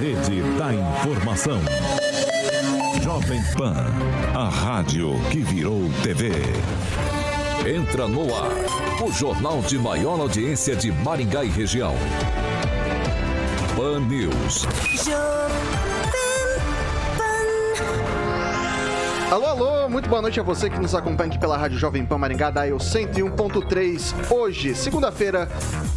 Rede da informação. Jovem Pan. A rádio que virou TV. Entra no ar. O jornal de maior audiência de Maringá e região. Pan News. Alô, alô, muito boa noite a você que nos acompanha aqui pela Rádio Jovem Pan Maringá, da Eu 101.3. Hoje, segunda-feira,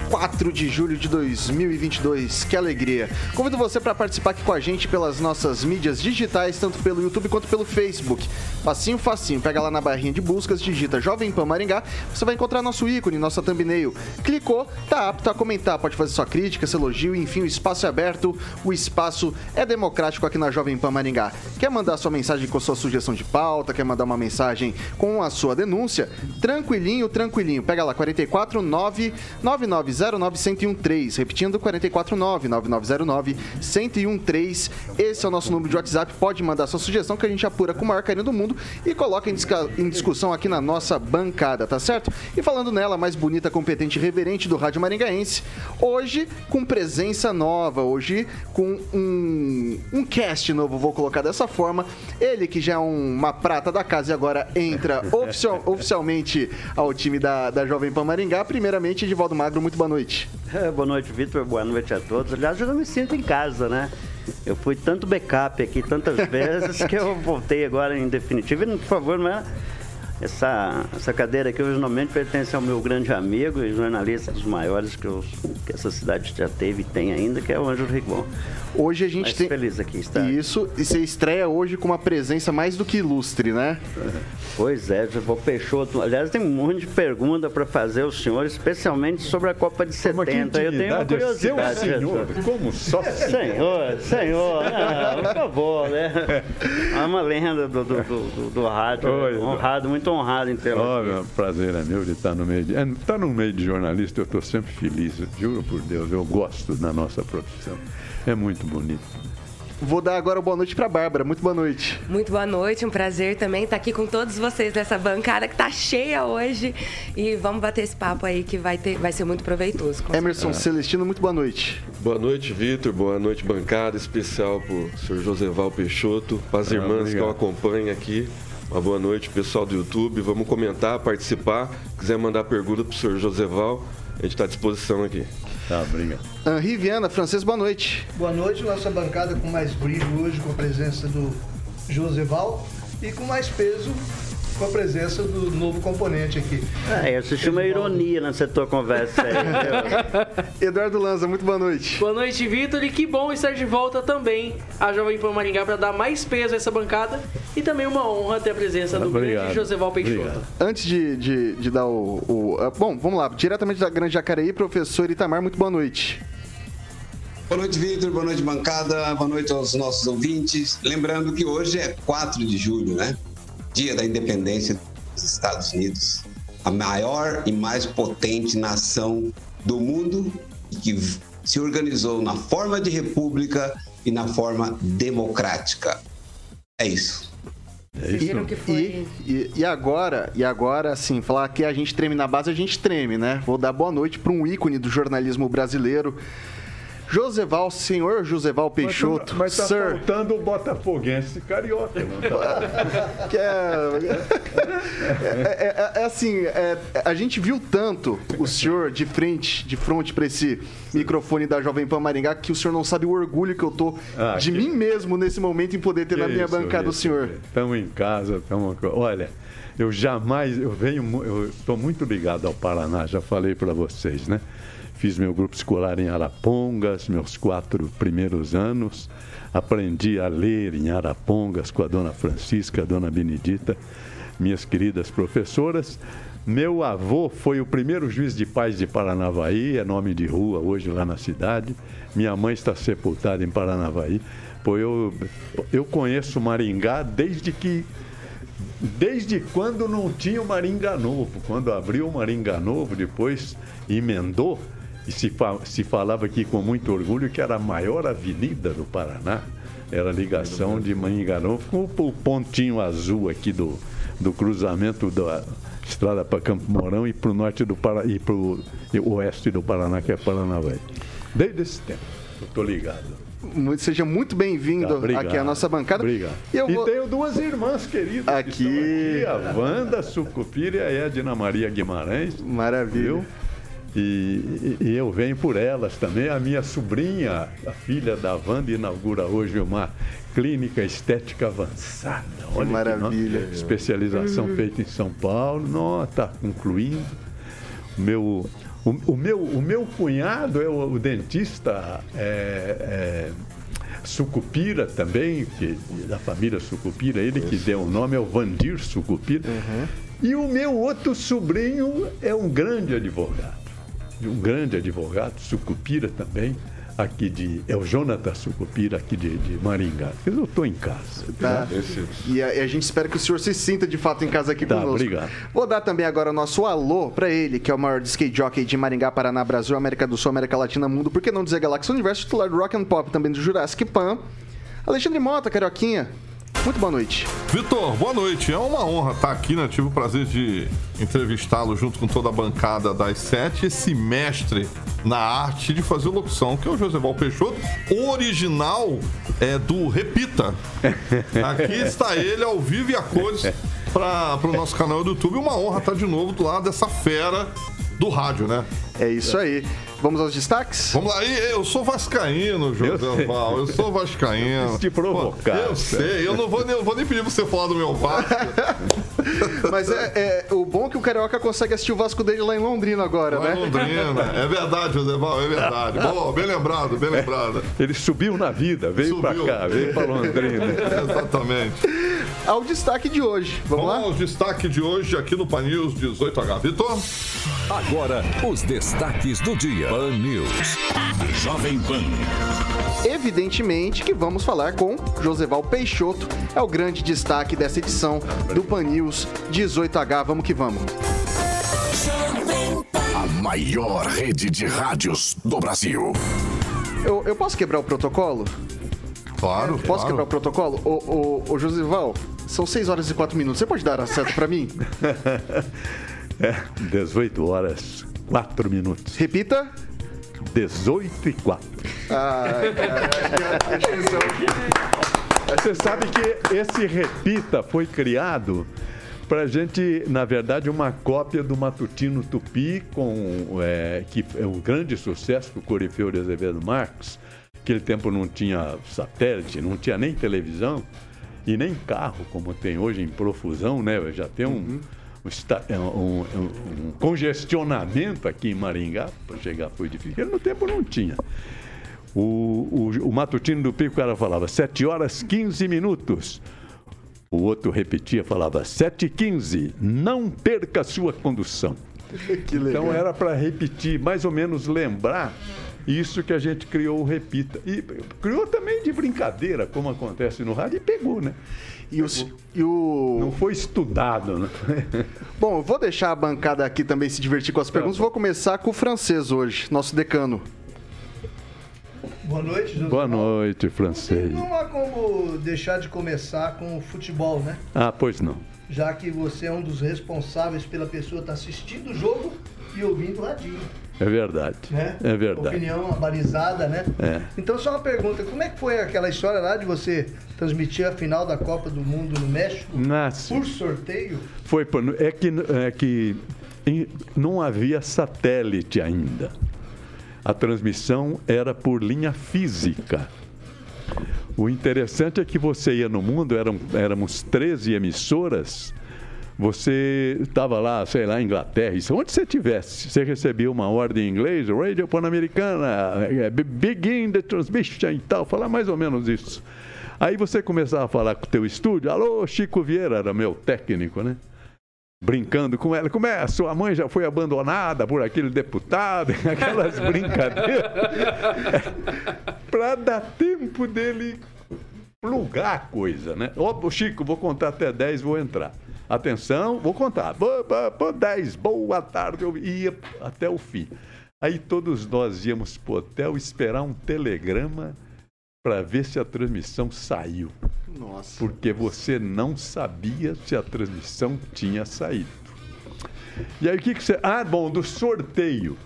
4 de julho de 2022. Que alegria. Convido você para participar aqui com a gente pelas nossas mídias digitais, tanto pelo YouTube quanto pelo Facebook. Facinho, facinho. Pega lá na barrinha de buscas, digita Jovem Pan Maringá, você vai encontrar nosso ícone, nossa thumbnail. Clicou, tá apto a comentar, pode fazer sua crítica, seu elogio, enfim, o espaço é aberto, o espaço é democrático aqui na Jovem Pan Maringá. Quer mandar sua mensagem com sua sugestão de pauta, quer mandar uma mensagem com a sua denúncia, tranquilinho, tranquilinho. Pega lá, 449 9909 1013. Repetindo, 449 9909 1013. Esse é o nosso número de WhatsApp. Pode mandar sua sugestão que a gente apura com o maior carinho do mundo e coloca em, em discussão aqui na nossa bancada, tá certo? E falando nela, mais bonita, competente e reverente do Rádio Maringaense, hoje com presença nova, hoje com um, um cast novo, vou colocar dessa forma. Ele que já é um uma prata da casa e agora entra oficial, oficialmente ao time da, da Jovem Pan Maringá. Primeiramente, Edivaldo Magro, muito boa noite. É, boa noite, Vitor. Boa noite a todos. Aliás, eu já me sinto em casa, né? Eu fui tanto backup aqui tantas vezes que eu voltei agora em definitivo. E, por favor, não é essa, essa cadeira aqui originalmente pertence ao meu grande amigo e jornalista dos maiores que, eu, que essa cidade já teve e tem ainda, que é o Ângelo Rigon. Hoje a gente Mas tem. feliz aqui estar. Isso, e você estreia hoje com uma presença mais do que ilustre, né? Pois é, vou Peixoto. Aliás, tem um monte de pergunta para fazer aos senhores, especialmente sobre a Copa de 70. Eu tenho uma curiosidade. Seu senhor, como só senhor, senhor, não, por favor, né? É uma lenda do, do, do, do rádio, Oi, honrado, muito honrado em tê-lo. Oh, prazer é meu de estar no meio de. É, estar tá no meio de jornalista, eu estou sempre feliz, juro por Deus, eu gosto da nossa profissão. É muito bonito. Vou dar agora boa noite para Bárbara. Muito boa noite. Muito boa noite, um prazer também estar aqui com todos vocês nessa bancada que tá cheia hoje. E vamos bater esse papo aí que vai, ter, vai ser muito proveitoso. Emerson Celestino, muito boa noite. Boa noite, Vitor. Boa noite, bancada. Especial para o senhor Joseval Peixoto, para as ah, irmãs obrigado. que eu acompanho aqui. Uma boa noite, pessoal do YouTube. Vamos comentar, participar. Quiser mandar pergunta para o senhor Joseval, a gente está à disposição aqui. Tá, obrigado. Henri Viana, francês, boa noite. Boa noite, nossa bancada com mais brilho hoje, com a presença do Joseval e com mais peso com a presença do novo componente aqui. É, isso chama ironia nessa tua conversa aí. Eduardo Lanza, muito boa noite. Boa noite, Vitor, e que bom estar de volta também à Jovem Pan Maringá para dar mais peso a essa bancada e também uma honra ter a presença do Obrigado. grande Joseval Peixoto. Obrigado. Antes de, de, de dar o, o, uh, Bom, vamos lá, diretamente da Grande Jacareí, professor Itamar, muito boa noite. Boa noite, Vitor. Boa noite, bancada. Boa noite aos nossos ouvintes. Lembrando que hoje é 4 de julho, né? Dia da independência dos Estados Unidos, a maior e mais potente nação do mundo que se organizou na forma de república e na forma democrática. É isso. É isso. E, e, e, agora, e agora, assim, falar que a gente treme na base, a gente treme, né? Vou dar boa noite para um ícone do jornalismo brasileiro, Joseval, senhor Joseval Peixoto. Mas tá, mas tá Sir. faltando o botafoguense carioca. Tá? que é, é, é, é, assim, é, a gente viu tanto o senhor de frente, de frente para esse microfone da Jovem Pan Maringá que o senhor não sabe o orgulho que eu tô ah, de que... mim mesmo nesse momento em poder ter na minha isso, bancada isso, o senhor. Estamos em casa, estamos. Olha, eu jamais, eu venho, eu estou muito ligado ao Paraná, já falei para vocês, né? Fiz meu grupo escolar em Arapongas, meus quatro primeiros anos. Aprendi a ler em Arapongas com a dona Francisca, a dona Benedita, minhas queridas professoras. Meu avô foi o primeiro juiz de paz de Paranavaí, é nome de rua hoje lá na cidade. Minha mãe está sepultada em Paranavaí. Pô, eu, eu conheço Maringá desde que. Desde quando não tinha o Maringá Novo. Quando abriu o Maringá Novo, depois emendou, e se, se falava aqui com muito orgulho que era a maior avenida do Paraná. Era a ligação de Novo com o pontinho azul aqui do, do cruzamento da estrada para Campo Mourão e para o norte do Paraná e para o oeste do Paraná, que é Paranavaí. Desde esse tempo, eu estou ligado. Seja muito bem-vindo tá, aqui à nossa bancada. Obrigado. E, eu vou... e tenho duas irmãs queridas aqui. aqui a Wanda Sucupira e a Edna Maria Guimarães. Maravilha. Viu? E, e, eu venho por elas também. A minha sobrinha, a filha da Wanda, inaugura hoje uma clínica estética avançada. Olha que maravilha. Que, especialização uhum. feita em São Paulo. Está concluindo. Meu, o, o, meu, o meu cunhado é o, o dentista é, é, Sucupira também, que, da família Sucupira, ele Isso. que deu o nome é o Vandir Sucupira. Uhum. E o meu outro sobrinho é um grande advogado um grande advogado, Sucupira também, aqui de. É o Jonathan Sucupira, aqui de, de Maringá. Eu estou em casa. Tá. E a, e a, gente espera que o senhor se sinta de fato em casa aqui tá, conosco. Obrigado. Vou dar também agora o nosso alô para ele, que é o maior skate jockey de Maringá, Paraná, Brasil, América do Sul, América Latina, Mundo, por que não dizer Galáxia Universo, titular do Rock and Pop, também do Jurassic Pan. Alexandre Mota, Carioquinha. Muito boa noite. Vitor, boa noite. É uma honra estar aqui, né? Tive o prazer de entrevistá-lo junto com toda a bancada das sete. Esse mestre na arte de fazer locução, que é o José Peixoto, original é do Repita. Aqui está ele ao vivo e a cores para o no nosso canal do YouTube. Uma honra estar de novo do lado dessa fera do rádio, né? É isso aí. Vamos aos destaques? Vamos lá. Eu sou vascaíno, José Val. Eu sou vascaíno. Eu te provocar. eu sei. Eu não vou, nem, vou nem pedir pra você falar do meu Vasco. Mas é, é, o bom é que o Carioca consegue assistir o Vasco dele lá em Londrina agora, lá né? Em Londrina. É verdade, José Val. É verdade. Boa, bem lembrado, bem lembrado. Ele subiu na vida. Veio subiu. pra cá. Veio pra Londrina. Exatamente. Ao destaque de hoje. Vamos, Vamos lá? ao destaque de hoje aqui no Pan News 18H. Vitor? Agora, os destaques do dia. Pan News. Jovem Pan. Evidentemente que vamos falar com Joseval Peixoto, é o grande destaque dessa edição do Pan News 18H. Vamos que vamos. A maior rede de rádios do Brasil. Eu, eu posso quebrar o protocolo? Claro. Posso claro. quebrar o protocolo? Ô, ô, ô Josival, são 6 horas e 4 minutos. Você pode dar a seta pra mim? é, 18 horas 4 minutos. Repita. 18 e 4. Ah, Você sabe que esse Repita foi criado para gente, na verdade, uma cópia do Matutino Tupi, com, é, que é um grande sucesso do Corifeu de Azevedo Marques. Aquele tempo não tinha satélite, não tinha nem televisão e nem carro, como tem hoje em profusão, né? Já tem um. Uhum um, um, um, congestionamento aqui em Maringá, para chegar foi difícil. No tempo não tinha. O, o, o matutino do Pico, o cara falava 7 horas 15 minutos. O outro repetia, falava 7 e 15, não perca sua condução. Então era para repetir, mais ou menos lembrar isso que a gente criou o Repita. E criou também de brincadeira, como acontece no rádio, e pegou, né? E o, e o... Não foi estudado, né? Bom, eu vou deixar a bancada aqui também se divertir com as perguntas. Tá vou começar com o francês hoje, nosso decano. Boa noite, José Boa noite, francês. Não há como deixar de começar com o futebol, né? Ah, pois não. Já que você é um dos responsáveis pela pessoa estar assistindo o jogo e ouvindo o radinho. É verdade. Né? É verdade. Opinião abalizada, né? É. Então, só uma pergunta: como é que foi aquela história lá de você transmitir a final da Copa do Mundo no México Nasce. por sorteio? Foi. É que, é que não havia satélite ainda. A transmissão era por linha física. O interessante é que você ia no mundo, eram, éramos 13 emissoras você estava lá, sei lá, Inglaterra, isso, onde você estivesse, você recebia uma ordem em inglês, Radio Pan-Americana, é, begin the transmission e tal, falar mais ou menos isso. Aí você começava a falar com o teu estúdio, alô, Chico Vieira, era meu técnico, né? brincando com ela. Como é? Sua mãe já foi abandonada por aquele deputado, aquelas brincadeiras. para dar tempo dele plugar a coisa, né? Oh, Chico, vou contar até 10, vou entrar. Atenção, vou contar. 10, boa tarde. Eu ia até o fim. Aí todos nós íamos para o hotel esperar um telegrama para ver se a transmissão saiu. Nossa. Porque você não sabia se a transmissão tinha saído. E aí o que, que você. Ah, bom, do sorteio.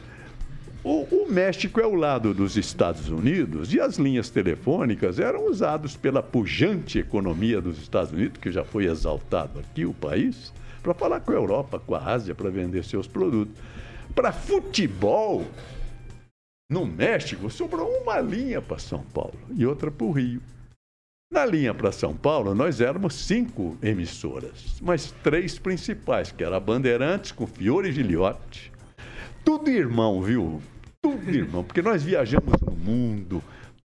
O, o, México é o lado dos Estados Unidos e as linhas telefônicas eram usadas pela pujante economia dos Estados Unidos, que já foi exaltado aqui o país, para falar com a Europa, com a Ásia, para vender seus produtos. Para futebol, no México, sobrou uma linha para São Paulo e outra para o Rio. Na linha para São Paulo, nós éramos cinco emissoras, mas três principais, que era a Bandeirantes com Fiore e Giliotti. Tudo irmão, viu? Tudo irmão, porque nós viajamos no mundo,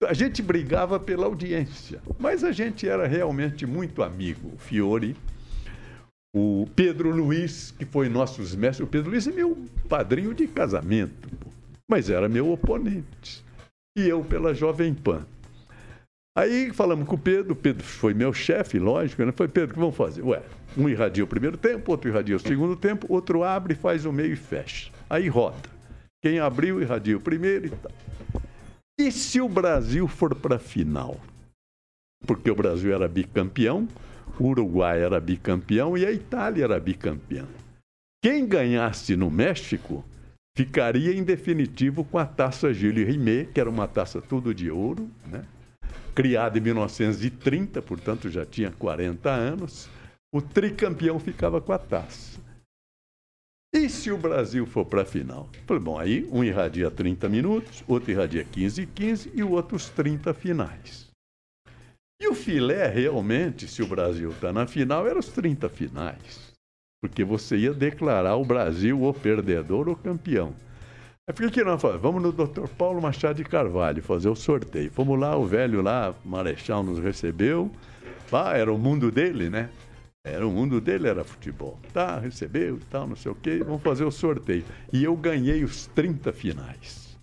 a gente brigava pela audiência, mas a gente era realmente muito amigo. O Fiore, o Pedro Luiz, que foi nossos mestres. O Pedro Luiz é meu padrinho de casamento, mas era meu oponente. E eu pela Jovem Pan. Aí falamos com o Pedro, o Pedro foi meu chefe, lógico, né? Foi, Pedro, o que vamos fazer? Ué, um irradia o primeiro tempo, outro irradia o segundo tempo, outro abre, faz o meio e fecha. Aí roda. Quem abriu, irradia o primeiro e tal. E se o Brasil for para a final? Porque o Brasil era bicampeão, o Uruguai era bicampeão e a Itália era bicampeã. Quem ganhasse no México ficaria em definitivo com a taça Gilles Rimet, que era uma taça tudo de ouro, né? criada em 1930, portanto já tinha 40 anos. O tricampeão ficava com a taça. E se o Brasil for para a final? Falei, bom, aí um irradia 30 minutos, outro irradia 15 e 15 e o outro os 30 finais. E o filé, realmente, se o Brasil está na final, era os 30 finais. Porque você ia declarar o Brasil o perdedor ou campeão. Aí por que nós falamos? Vamos no Dr. Paulo Machado de Carvalho fazer o sorteio. Fomos lá, o velho lá, Marechal, nos recebeu. Era o mundo dele, né? Era o mundo dele, era futebol. Tá, recebeu, tal, não sei o quê. Vamos fazer o sorteio. E eu ganhei os 30 finais.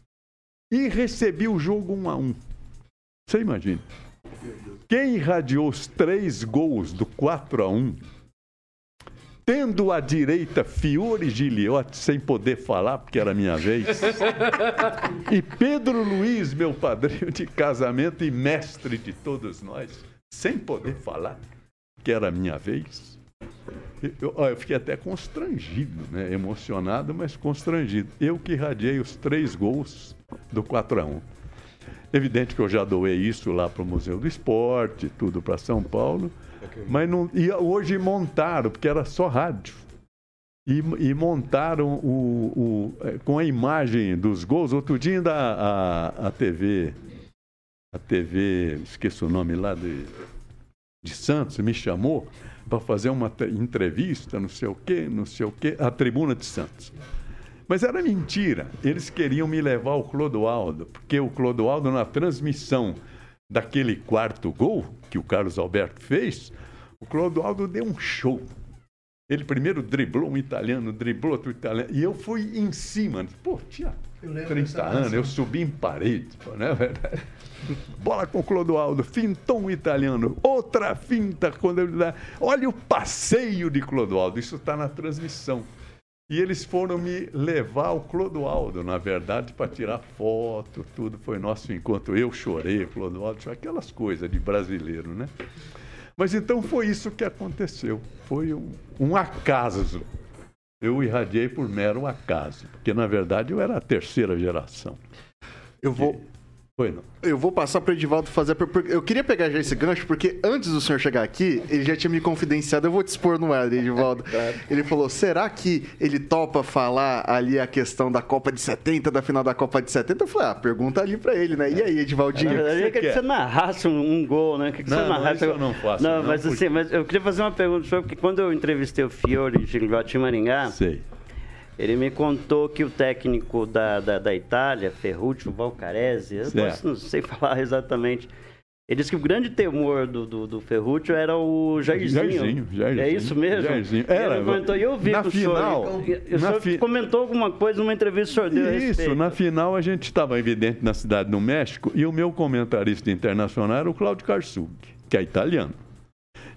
E recebi o jogo 1 a 1 Você imagina? Quem irradiou os três gols do 4 a 1 tendo à direita Fiore Giliotti, sem poder falar, porque era minha vez, e Pedro Luiz, meu padrinho de casamento e mestre de todos nós, sem poder falar, que era minha vez. Eu, eu, fiquei até constrangido, né? emocionado, mas constrangido. Eu que irradiei os três gols do 4 a 1 Evidente que eu já doei isso lá para o Museu do Esporte, tudo para São Paulo. Mas não, e hoje montaram, porque era só rádio. E, e montaram o, o, é, com a imagem dos gols. Outro dia ainda a, a, a TV, a TV, esqueço o nome lá de, de Santos, me chamou para fazer uma entrevista, não sei o quê, não sei o quê, a Tribuna de Santos. Mas era mentira. Eles queriam me levar ao Clodoaldo, porque o Clodoaldo, na transmissão daquele quarto gol que o Carlos Alberto fez, o Clodoaldo deu um show. Ele primeiro driblou um italiano, driblou outro italiano, e eu fui em cima. Pô, tinha 30 anos, eu subi em parede, né? Bola com o Clodoaldo, fintou um italiano, outra finta. Quando ele dá... Olha o passeio de Clodoaldo, isso está na transmissão. E eles foram me levar ao Clodoaldo, na verdade, para tirar foto, tudo. Foi nosso encontro. Eu chorei, Clodoaldo, aquelas coisas de brasileiro, né? Mas então foi isso que aconteceu. Foi um, um acaso. Eu irradiei por mero acaso, porque na verdade eu era a terceira geração. Eu vou, foi, não. Eu vou passar para o Edivaldo fazer. Eu queria pegar já esse gancho, porque antes do senhor chegar aqui, ele já tinha me confidenciado. Eu vou te expor no ar, Edivaldo. Ele falou: será que ele topa falar ali a questão da Copa de 70, da final da Copa de 70? Eu falei: ah, pergunta ali para ele, né? E aí, Edivaldinho? Na verdade, eu queria que você narrasse um, um gol, né? Que, que não, você narrasse... não, eu não faço. Não, não mas porque... assim, mas eu queria fazer uma pergunta, senhor, porque quando eu entrevistei o Fiore de Maringá. Sei ele me contou que o técnico da, da, da Itália, Ferruccio Valcarese, eu não sei falar exatamente, Ele disse que o grande temor do, do, do Ferrúcio era o Jairzinho. Jairzinho, Jairzinho. É isso mesmo? Jairzinho. Era, ele comentou, eu vi na que o final, senhor, o na senhor fi- comentou alguma coisa numa entrevista que o senhor deu Isso, na final a gente estava evidente na cidade do México e o meu comentarista internacional era o Cláudio Karsug, que é italiano.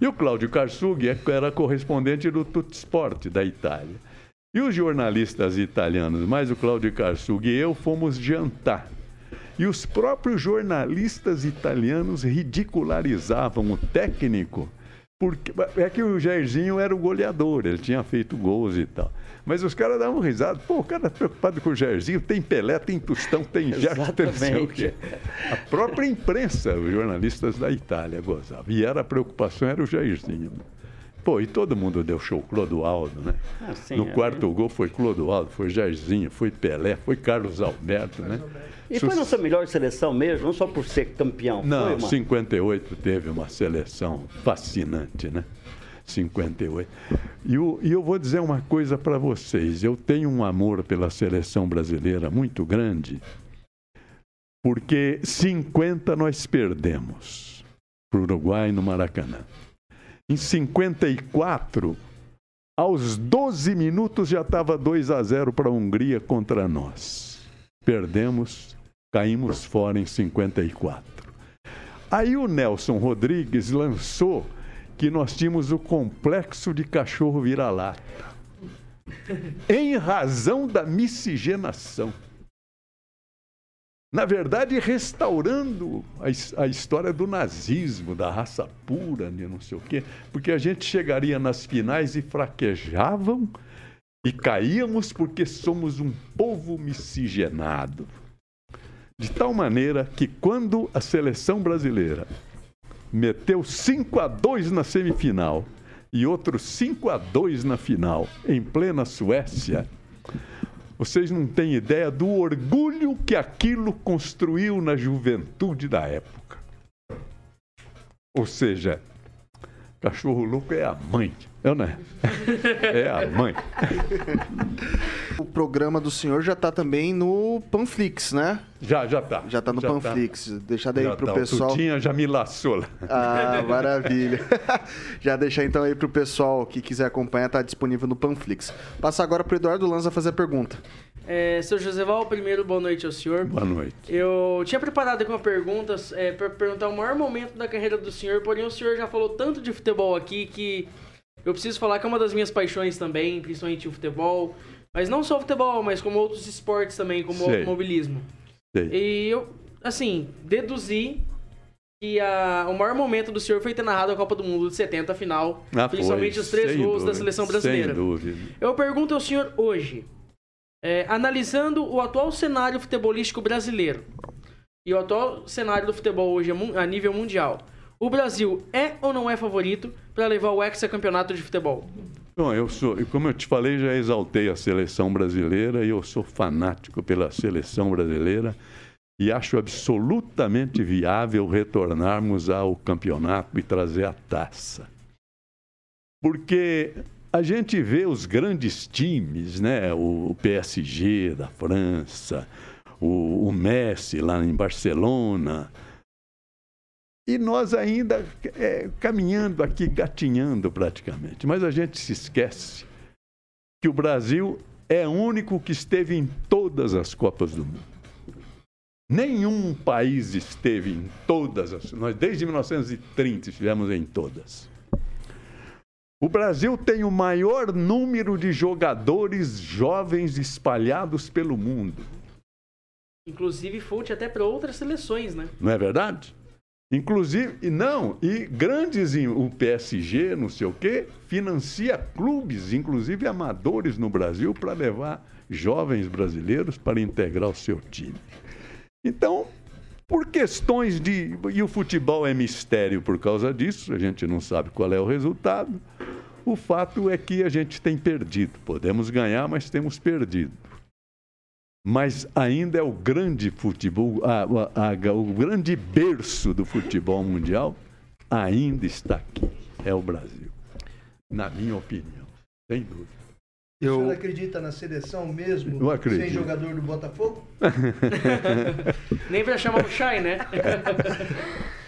E o Cláudio Karsug é- era correspondente do Tutsport da Itália. E os jornalistas italianos, mais o Cláudio Karsug e eu, fomos jantar. E os próprios jornalistas italianos ridicularizavam o técnico, porque é que o Jairzinho era o goleador, ele tinha feito gols e tal. Mas os caras davam risada. Pô, o cara tá preocupado com o Jairzinho, tem Pelé, tem Tostão, tem Gerson, tem sei o quê. A própria imprensa, os jornalistas da Itália gozavam. E era a preocupação, era o Jairzinho. Pô, e todo mundo deu show, Clodoaldo, né? Ah, sim, no é. quarto gol foi Clodoaldo, foi Jairzinho, foi Pelé, foi Carlos Alberto, né? E foi nossa melhor seleção mesmo, não só por ser campeão. Não, foi uma... 58 teve uma seleção fascinante, né? 58. E, o- e eu vou dizer uma coisa para vocês. Eu tenho um amor pela seleção brasileira muito grande, porque 50 nós perdemos para o Uruguai no Maracanã. Em 54, aos 12 minutos já estava 2 a 0 para a Hungria contra nós. Perdemos, caímos fora em 54. Aí o Nelson Rodrigues lançou que nós tínhamos o complexo de cachorro vira-lata. Em razão da miscigenação. Na verdade, restaurando a, a história do nazismo, da raça pura, de não sei o quê, porque a gente chegaria nas finais e fraquejavam e caíamos porque somos um povo miscigenado. De tal maneira que quando a seleção brasileira meteu 5 a 2 na semifinal e outro 5 a 2 na final, em plena Suécia, vocês não têm ideia do orgulho que aquilo construiu na juventude da época. Ou seja, cachorro louco é a mãe, eu não é? É a mãe. O programa do senhor já tá também no Panflix, né? Já, já tá. Já tá no Já tá. Panflix. Deixa daí Já pro tá, o pessoal. Tutinha já me laçou lá. Ah, maravilha. Já deixar então aí pro pessoal que quiser acompanhar, tá disponível no Panflix. Passa agora pro Eduardo Lanza fazer a pergunta. É, seu Joseval, primeiro, boa noite ao senhor. Boa noite. Eu tinha preparado aqui uma pergunta é, para perguntar o maior momento da carreira do senhor, porém o senhor já falou tanto de futebol aqui que eu preciso falar que é uma das minhas paixões também, principalmente o futebol. Mas não só o futebol, mas como outros esportes também, como o Sei. automobilismo. Sei. E eu, assim, deduzi que a- o maior momento do senhor foi ter narrado a Copa do Mundo de 70, a final. Ah, principalmente foi, os três gols da dúvida, seleção brasileira. Sem dúvida. Eu pergunto ao senhor hoje, é, analisando o atual cenário futebolístico brasileiro e o atual cenário do futebol hoje mun- a nível mundial, o Brasil é ou não é favorito para levar o hexacampeonato de futebol? Bom, eu sou, como eu te falei, já exaltei a seleção brasileira e eu sou fanático pela seleção brasileira e acho absolutamente viável retornarmos ao campeonato e trazer a taça. Porque a gente vê os grandes times, né? O PSG da França, o, o Messi lá em Barcelona, e nós ainda é, caminhando aqui, gatinhando praticamente. Mas a gente se esquece que o Brasil é o único que esteve em todas as Copas do Mundo. Nenhum país esteve em todas as. Nós, desde 1930, estivemos em todas. O Brasil tem o maior número de jogadores jovens espalhados pelo mundo. Inclusive fonte até para outras seleções, né? Não é verdade? Inclusive, e não, e grandes, o PSG, não sei o quê, financia clubes, inclusive amadores no Brasil, para levar jovens brasileiros para integrar o seu time. Então, por questões de. E o futebol é mistério por causa disso, a gente não sabe qual é o resultado. O fato é que a gente tem perdido. Podemos ganhar, mas temos perdido mas ainda é o grande futebol, a- a- a- o grande berço do futebol mundial ainda está aqui, é o Brasil, na minha opinião, sem dúvida. Eu... O senhor acredita na seleção mesmo? Eu acredito. Sem jogador do Botafogo? Nem para chamar o Chay, né?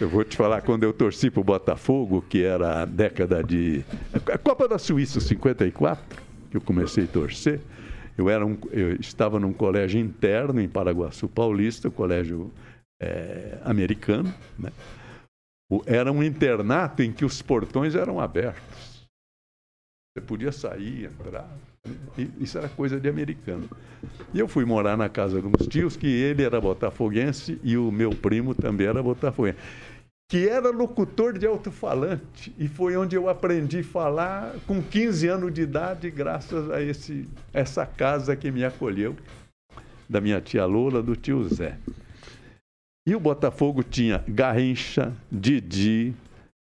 eu vou te falar, quando eu torci para o Botafogo, que era a década de. A Copa da Suíça, 54, que eu comecei a torcer, eu, era um, eu estava num colégio interno em Paraguaçu Paulista, colégio é, americano, né? Era um internato em que os portões eram abertos. Você podia sair, entrar. Isso era coisa de americano. E eu fui morar na casa de uns tios que ele era botafoguense e o meu primo também era botafoguense. Que era locutor de alto-falante. E foi onde eu aprendi a falar com 15 anos de idade, graças a esse, essa casa que me acolheu, da minha tia Lola, do tio Zé. E o Botafogo tinha Garrincha, Didi,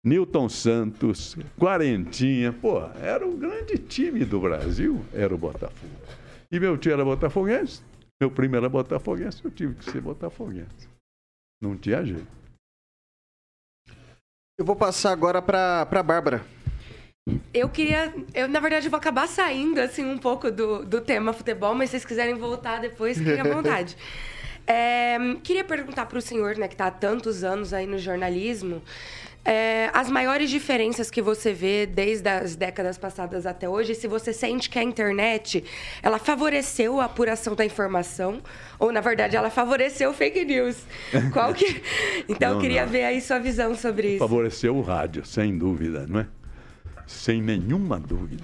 Newton Santos, Quarentinha. Pô, era o grande time do Brasil, era o Botafogo. E meu tio era botafoguense, meu primo era botafoguense, eu tive que ser botafoguense. Não tinha jeito. Eu vou passar agora para a Bárbara. Eu queria. Eu, na verdade, vou acabar saindo assim um pouco do, do tema futebol, mas se vocês quiserem voltar depois, fiquem à vontade. É, queria perguntar para o senhor, né, que está há tantos anos aí no jornalismo, é, as maiores diferenças que você vê desde as décadas passadas até hoje, se você sente que a internet ela favoreceu a apuração da informação ou na verdade ela favoreceu fake news. Qual que? Então não, eu queria não. ver aí sua visão sobre isso. Favoreceu o rádio, sem dúvida, não é? Sem nenhuma dúvida.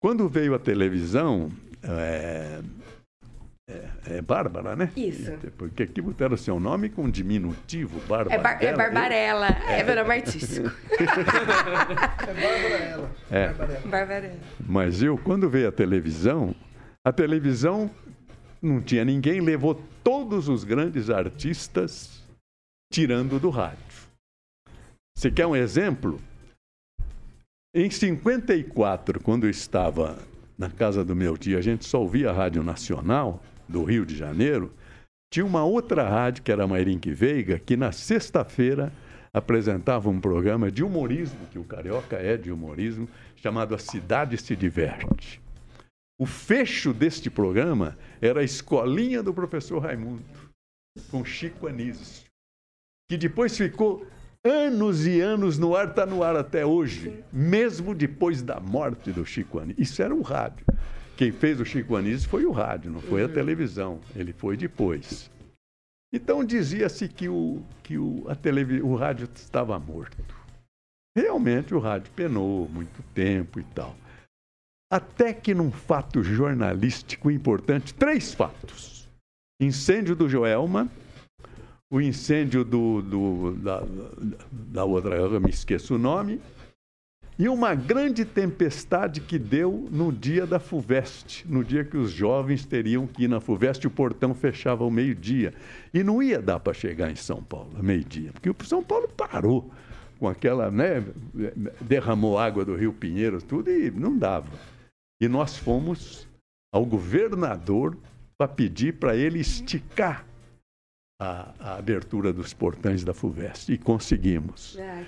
Quando veio a televisão, é, é, é Bárbara, né? Isso. Porque aqui botaram seu nome com diminutivo, Bárbara. É, bar é Barbarella, é, é meu nome artístico. é Barbarella. É. Barbarella. Mas eu, quando veio a televisão, a televisão não tinha ninguém, levou todos os grandes artistas tirando do rádio. Você quer um exemplo? Em 54, quando eu estava na casa do meu tio, a gente só ouvia a Rádio Nacional, do Rio de Janeiro, tinha uma outra rádio, que era a Mairink Veiga, que na sexta-feira apresentava um programa de humorismo, que o carioca é de humorismo, chamado A Cidade Se Diverte. O fecho deste programa era a escolinha do professor Raimundo, com Chico Anísio, que depois ficou anos e anos no ar, está no ar até hoje, mesmo depois da morte do Chico Anísio. Isso era o rádio. Quem fez o Chico Anísio foi o rádio, não foi a televisão. Ele foi depois. Então dizia-se que, o, que o, a televi o rádio estava morto. Realmente o rádio penou muito tempo e tal. Até que num fato jornalístico importante, três fatos. Incêndio do Joelma, o incêndio do, do da, da outra, eu me esqueço o nome, e uma grande tempestade que deu no dia da FUVEST, no dia que os jovens teriam que ir na FUVEST, o portão fechava ao meio-dia. E não ia dar para chegar em São Paulo, meio-dia, porque o São Paulo parou com aquela, né, derramou água do Rio Pinheiros, tudo, e não dava. E nós fomos ao governador para pedir para ele esticar a, a, abertura dos portões da FUVEST. E conseguimos. Ah,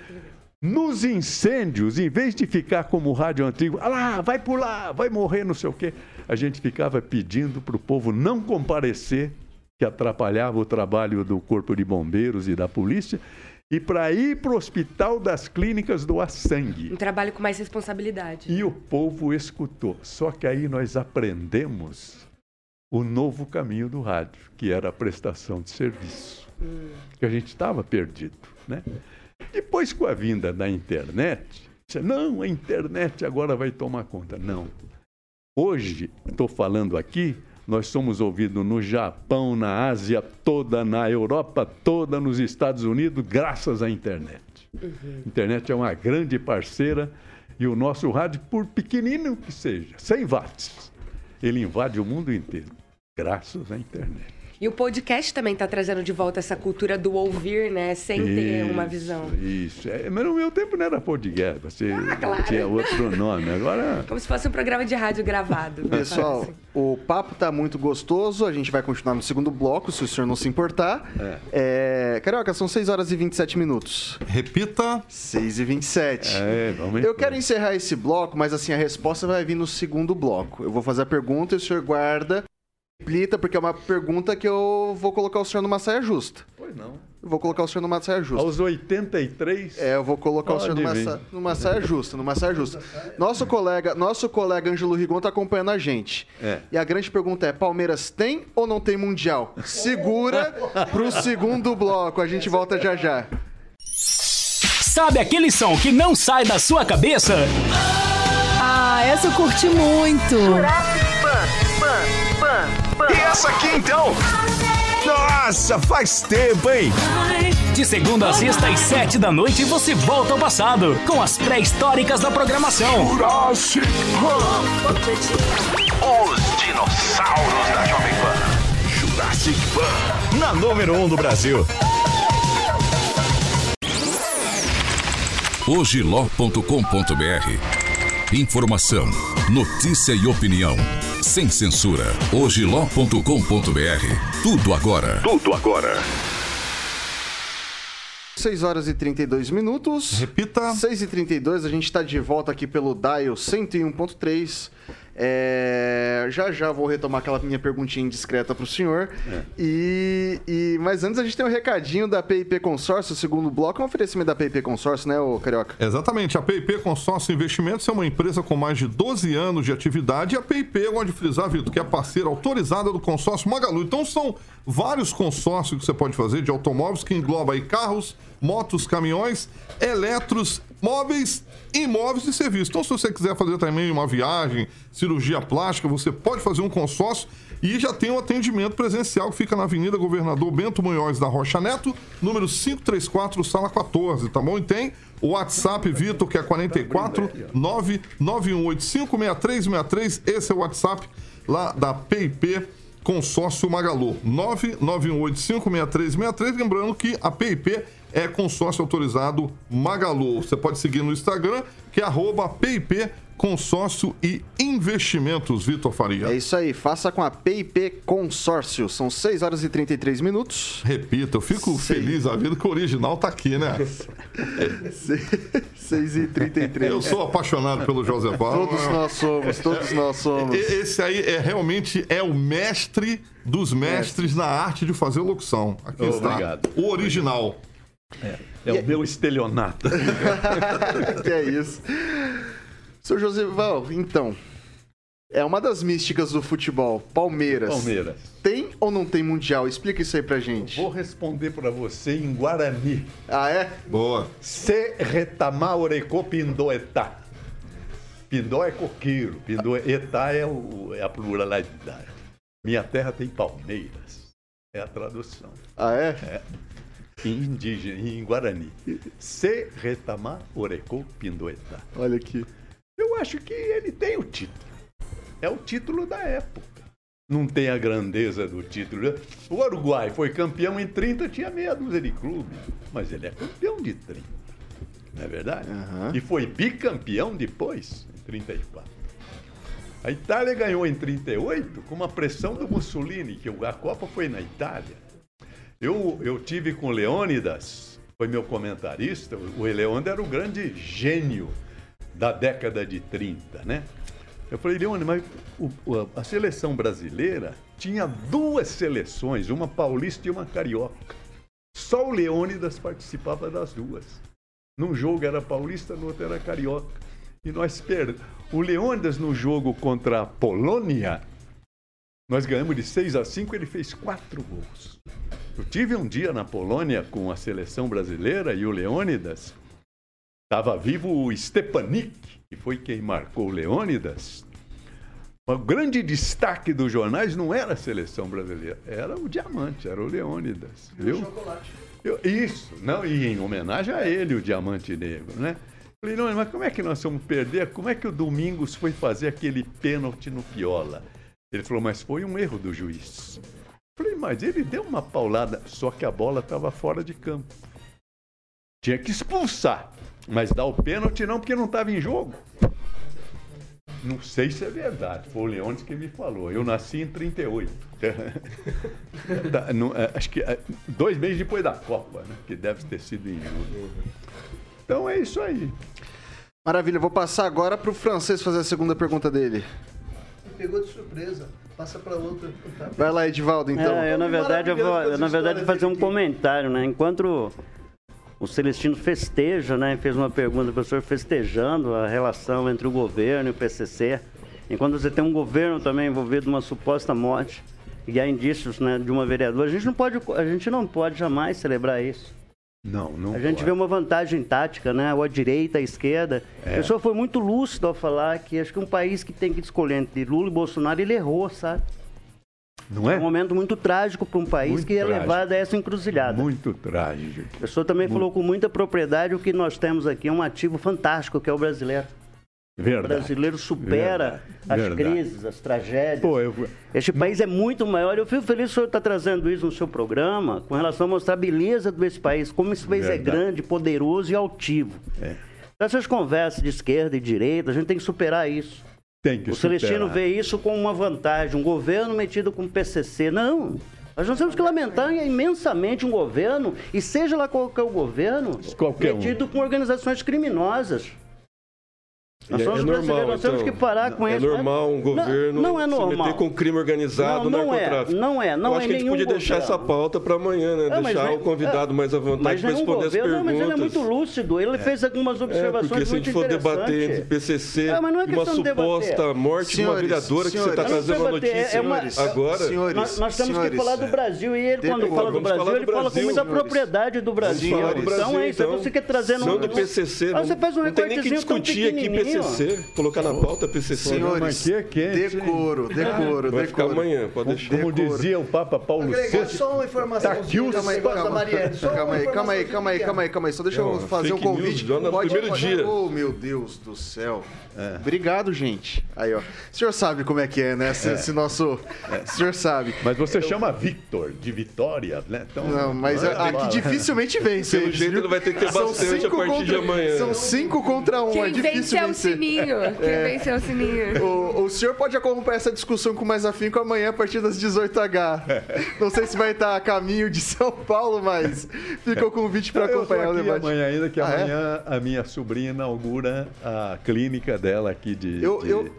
nos incêndios, em vez de ficar como o rádio antigo, ah lá, vai pular, vai morrer, não sei o quê, a gente ficava pedindo para o povo não comparecer, que atrapalhava o trabalho do Corpo de Bombeiros e da polícia, e para ir para o hospital das clínicas doar sangue. Um trabalho com mais responsabilidade. E o povo escutou. Só que aí nós aprendemos o novo caminho do rádio, que era a prestação de serviço. Hum. Que a gente estava perdido, né? Depois, com a vinda da internet, você, não, a internet agora vai tomar conta. Não. Hoje, estou falando aqui, nós somos ouvidos no Japão, na Ásia toda, na Europa toda, nos Estados Unidos, graças à internet. Uhum. A internet é uma grande parceira e o nosso rádio, por pequenino que seja, 100 watts, ele invade o mundo inteiro, graças à internet. E o podcast também está trazendo de volta essa cultura do ouvir, né? Sem ter uma visão. Isso. É, mas no meu tempo não era podcast, você Ah, claro. tinha outro nome. Agora. Como se fosse um programa de rádio gravado. Pessoal, Assim. o papo tá muito gostoso. A gente vai continuar no segundo bloco, se o senhor não se importar. É. Carioca, são 6 horas e 27 minutos. Repita. 6 e 27. É, vamos Eu quero encerrar esse bloco, mas assim, a resposta vai vir no segundo bloco. Eu vou fazer a pergunta e o senhor guarda, replita, porque é uma pergunta que eu vou colocar o senhor numa saia justa. Pois não. Eu vou colocar o senhor numa saia justa. Aos 83. É, eu vou colocar o senhor Pode numa, sa- numa saia justa, numa saia justa. Nosso colega, nosso colega Ângelo Rigon tá acompanhando a gente. É. E a grande pergunta é: Palmeiras tem ou não tem mundial? Segura pro segundo bloco. A gente volta já já. Sabe aquele som que não sai da sua cabeça? Ah, essa eu curti muito. E essa aqui então? Nossa, faz tempo, hein? De segunda a sexta às sete da noite você volta ao passado com as pré-históricas da programação. Jurassic Os dinossauros da Jovem Pan. Jurassic Pan. Na número 1 um do Brasil. Ogiló.com.br Informação, notícia e opinião. Sem censura. Ogiló.com.br. Tudo agora. Tudo agora. 6 horas e 32 minutos. Repita. 6 e 32, a gente está de volta aqui pelo Dial 101.3. É, já já vou retomar aquela minha perguntinha indiscreta para o senhor. E, e- mas antes a gente tem um recadinho da PIP Consórcio, segundo bloco, é um oferecimento da PIP Consórcio, né, ô Carioca? Exatamente. A PIP Consórcio Investimentos é uma empresa com mais de 12 anos de atividade e a PIP, eu gosto de frisar, Vitor, que é parceira autorizada do consórcio Magalu. Então são vários consórcios que você pode fazer de automóveis que engloba aí carros, motos, caminhões, eletros, móveis, imóveis e serviços. Então se você quiser fazer também uma viagem, cirurgia plástica, você pode fazer um consórcio e já tem um atendimento presencial que fica na Avenida Governador Bento Munhoz da Rocha Neto, número 534, sala 14, tá bom? E tem o WhatsApp, Vitor, que é 44 991856363. Esse é o WhatsApp lá da PIP Consórcio Magalu. 991856363. Lembrando que a PIP é consórcio autorizado Magalu. Você pode seguir no Instagram, que é PIP Consórcio e Investimentos, Vitor Faria. É isso aí, faça com a PIP Consórcio. São 6 horas e 33 minutos. Repita, eu fico feliz a vida que o original tá aqui, né? 6 e 33. Eu sou apaixonado pelo José Paulo. Todos nós somos, todos nós somos. E- Esse aí é realmente é o mestre dos mestres na arte de fazer locução. Aqui está. Obrigado. O original. É o meu estelionato. que é isso. Seu Josival, então. É uma das místicas do futebol. Palmeiras. Palmeiras. Tem ou não tem Mundial? Explica isso aí pra gente. Vou responder para você em Guarani. Ah, é? Boa. Se retamar orecô pindoetá. Pindó é coqueiro, pindoetá é, o, é a pluralidade. Minha terra tem palmeiras. É a tradução. Ah, é? É. Em indígena, em Guarani. Se retamar orecô pindoetá. Olha aqui. Eu acho que ele tem o título. É o título da época. Não tem a grandeza do título. O Uruguai foi campeão em 30, tinha meia dúzia de clubes. Mas ele é campeão de 30. Não é verdade? E foi bicampeão depois, em 34. A Itália ganhou em 38 com uma pressão do Mussolini, que a Copa foi na Itália. Eu, eu tive com o Leônidas, foi meu comentarista. O Leônidas era o grande gênio da década de 30, né? Eu falei, Leone, mas o- a seleção brasileira tinha duas seleções, uma paulista e uma carioca. Só o Leônidas participava das duas. Num jogo era paulista, no outro era carioca. E nós perdemos. O Leônidas, no jogo contra a Polônia, nós ganhamos de 6 a 5, ele fez quatro gols. Eu tive um dia na Polônia com a seleção brasileira e o Leônidas. Estava vivo o Stepanik, que foi quem marcou o Leônidas. O grande destaque dos jornais não era a seleção brasileira, era o diamante, era o Leônidas. Viu? Eu- isso, não, e em homenagem a ele, o diamante negro, né? Falei, não, mas como é que nós vamos perder? Como é que o Domingos foi fazer aquele pênalti no Piola? Ele falou, mas foi um erro do juiz. Falei, mas ele deu uma paulada, só que a bola estava fora de campo. Tinha que expulsar, mas dar o pênalti não, porque não estava em jogo. Não sei se é verdade, foi o Leônidas que me falou. Eu nasci em 38. Tá, é, acho que é, dois meses depois da Copa, né? Que deve ter sido em julho. Então é isso aí. Maravilha, vou passar agora para o francês fazer a segunda pergunta dele. Pegou de surpresa. Passa para outra. Vai lá, Edivaldo, então. É, eu, na verdade, eu vou, eu, na verdade, fazer um comentário, né? Enquanto o Celestino festeja, né? Fez uma pergunta, professor festejando a relação entre o governo e o PCC. Enquanto você tem um governo também envolvido numa suposta morte e há indícios né, de uma vereadora, a gente não pode, a gente não pode jamais celebrar isso. Não, não. A gente pode. vê uma vantagem tática, né? Ou a direita, a esquerda. É. O pessoal foi muito lúcido ao falar que acho que um país que tem que escolher entre Lula e Bolsonaro, ele errou, sabe? Não é? um momento muito trágico para um país Muito que é trágico. levado a essa encruzilhada. Muito trágico. O pessoal também falou com muita propriedade o que nós temos aqui é um ativo fantástico, que é o brasileiro. O Verdade. brasileiro supera Verdade. as Verdade. crises, as tragédias. Pô, eu... Este país é muito maior. Eu fico feliz que o senhor está trazendo isso no seu programa, com relação a mostrar a beleza desse país, como esse país é Verdade. grande, poderoso e altivo. É. Essas conversas de esquerda e direita, a gente tem que superar isso. Tem que O Celestino superar. vê isso como uma vantagem, um governo metido com o PCC. Não. Nós não temos que lamentar imensamente um governo, e seja lá qual que é o governo, Qualquer um. metido com organizações criminosas. Nós É- somos é brasileiros, normal, nós temos então. que parar com É isso. normal um Não- governo não, é se normal. meter com crime organizado, Não, não é, narcotráfico. não é, não Eu acho é que a gente podia deixar governo. essa pauta para amanhã, né? É, mas deixar nem- o convidado é, mais à vontade Mas para responder as governo, perguntas. não, mas ele é muito lúcido, ele fez algumas É, observações porque se a gente for debater entre. PCC É, mas não é e uma suposta morte de uma Senhores, vereadora que você está trazendo Não precisa notícia é agora. Senhores, Nós, nós temos que falar do é. Brasil e ele, quando fala do Brasil, ele fala com muita propriedade do Brasil. Então é isso, então. você quer trazer Não do PCC. Ah, você faz um não tem nem que discutir aqui pequenininho. PCC, colocar na pauta PCC. Senhores, é decoro, decoro, Vai ficar decoro. amanhã, pode deixar. Como dizia o Papa Paulo VI, só uma informação. Tá aqui o- Calma aí, calma, aí, calma aí, calma aí, calma aí, calma aí. Só deixa eu fazer um convite. no primeiro dia. Oh, meu Deus do céu. Obrigado, gente. Aí, ó. O senhor sabe como é que é, né? Esse, esse nosso. O senhor sabe. mas você chama Victor de Vitória, né? Então, Não, mas é aqui dificilmente vence. Pelo jeito ele vai ter que ter São bastante a cinco partir de amanhã. São cinco contra um, é Quem vence difícil é o vencer. sininho. Quem é o sininho. O, o senhor pode acompanhar essa discussão com mais afinco amanhã a partir das 18h. Não sei se vai estar a caminho de São Paulo, mas fica o convite para acompanhar o debate. amanhã ainda, que Ah, é? amanhã a minha sobrinha inaugura a clínica dela aqui de, Eu- de- eu-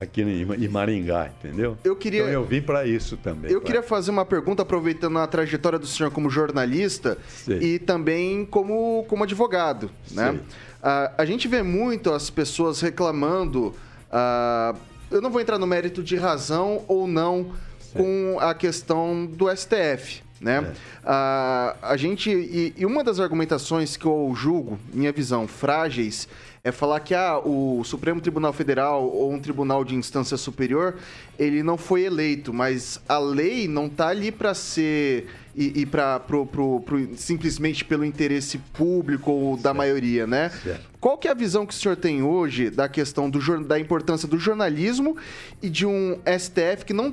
aqui em Maringá, entendeu? Eu queria- Então eu vim para isso também. Eu pra- queria fazer uma pergunta aproveitando a trajetória do senhor como jornalista Sei. e também como, como advogado, né? Sei. Ah, a gente vê muito as pessoas reclamando. ah, eu não vou entrar no mérito de razão ou não com a questão do STF. Né? Ah, a gente e, e uma das argumentações que eu julgo, minha visão, frágeis, é falar que ah, o Supremo Tribunal Federal ou um tribunal de instância superior ele não foi eleito, mas a lei não está ali para ser e, e para pro, pro- pro- simplesmente pelo interesse público ou da maioria, né? Certo. Qual que é a visão que o senhor tem hoje da questão do, da importância do jornalismo e de um STF que não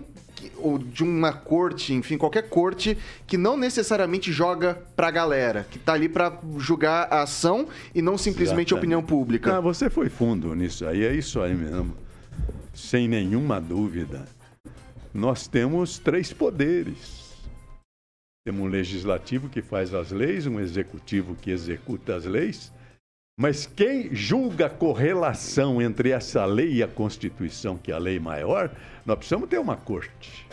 ou de uma corte, enfim, qualquer corte que não necessariamente joga pra galera, que tá ali pra julgar a ação e não simplesmente a opinião pública. Ah, você foi fundo nisso aí, é isso aí mesmo. Sem nenhuma dúvida. Nós temos três poderes. Temos um legislativo que faz as leis, um executivo que executa as leis. Mas quem julga a correlação entre essa lei e a Constituição, que é a lei maior, nós precisamos ter uma corte.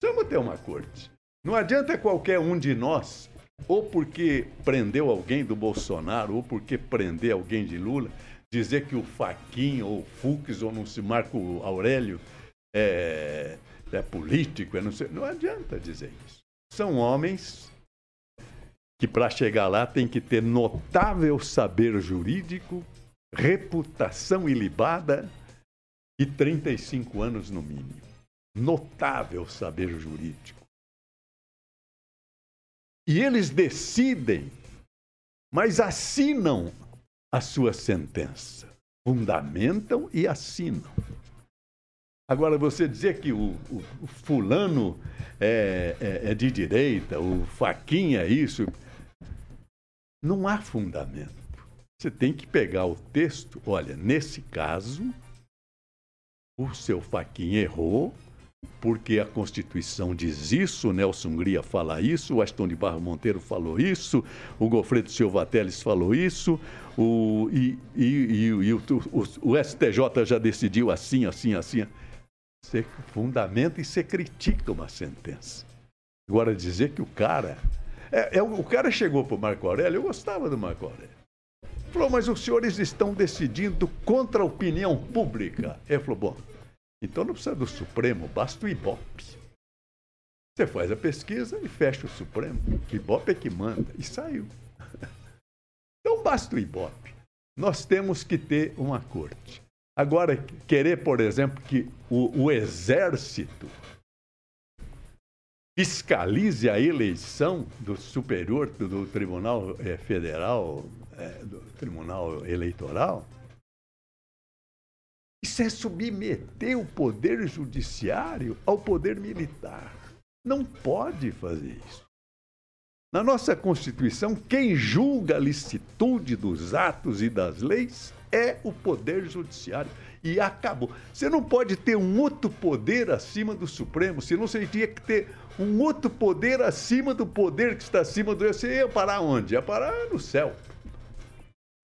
Precisamos ter uma corte. Não adianta qualquer um de nós, ou porque prendeu alguém do Bolsonaro, ou porque prender alguém de Lula, dizer que o Faquinho, ou o Fux, ou não se Marco Aurélio é, é político, é não, sei, não adianta dizer isso. São homens que para chegar lá tem que ter notável saber jurídico, reputação ilibada e 35 anos no mínimo. Notável saber jurídico. E eles decidem, mas assinam a sua sentença. Fundamentam e assinam. Agora, você dizer que o, o, o fulano é, é, é de direita, o faquinha é isso, não há fundamento. Você tem que pegar o texto. Olha, nesse caso, o seu Faquinha errou, porque a Constituição diz isso, o Nelson Hungria fala isso, o Aston de Barro Monteiro falou isso, o Gofredo Silva Teles falou isso, o, e, e, e, e o, o, o, STJ já decidiu assim, assim, assim. Você fundamenta e você critica uma sentença. Agora, dizer que o cara. É, é o cara chegou para o Marco Aurélio, eu gostava do Marco Aurélio. Falou, mas os senhores estão decidindo contra a opinião pública. Ele falou, bom, então não precisa do Supremo, basta o Ibope. Você faz a pesquisa e fecha o Supremo. O Ibope é que manda. E saiu. Então basta o Ibope. Nós temos que ter uma corte. Agora, querer, por exemplo, que o, o Exército fiscalize a eleição do superior do, Tribunal eh, Federal é, do Tribunal Eleitoral, isso é submeter o poder judiciário ao poder militar. Não pode fazer isso. Na nossa Constituição, quem julga a licitude dos atos e das leis é o poder judiciário. E acabou. Você não pode ter um outro poder acima do Supremo, senão você tinha que ter um outro poder acima do poder que está acima do. Você ia parar onde? Ia parar no céu.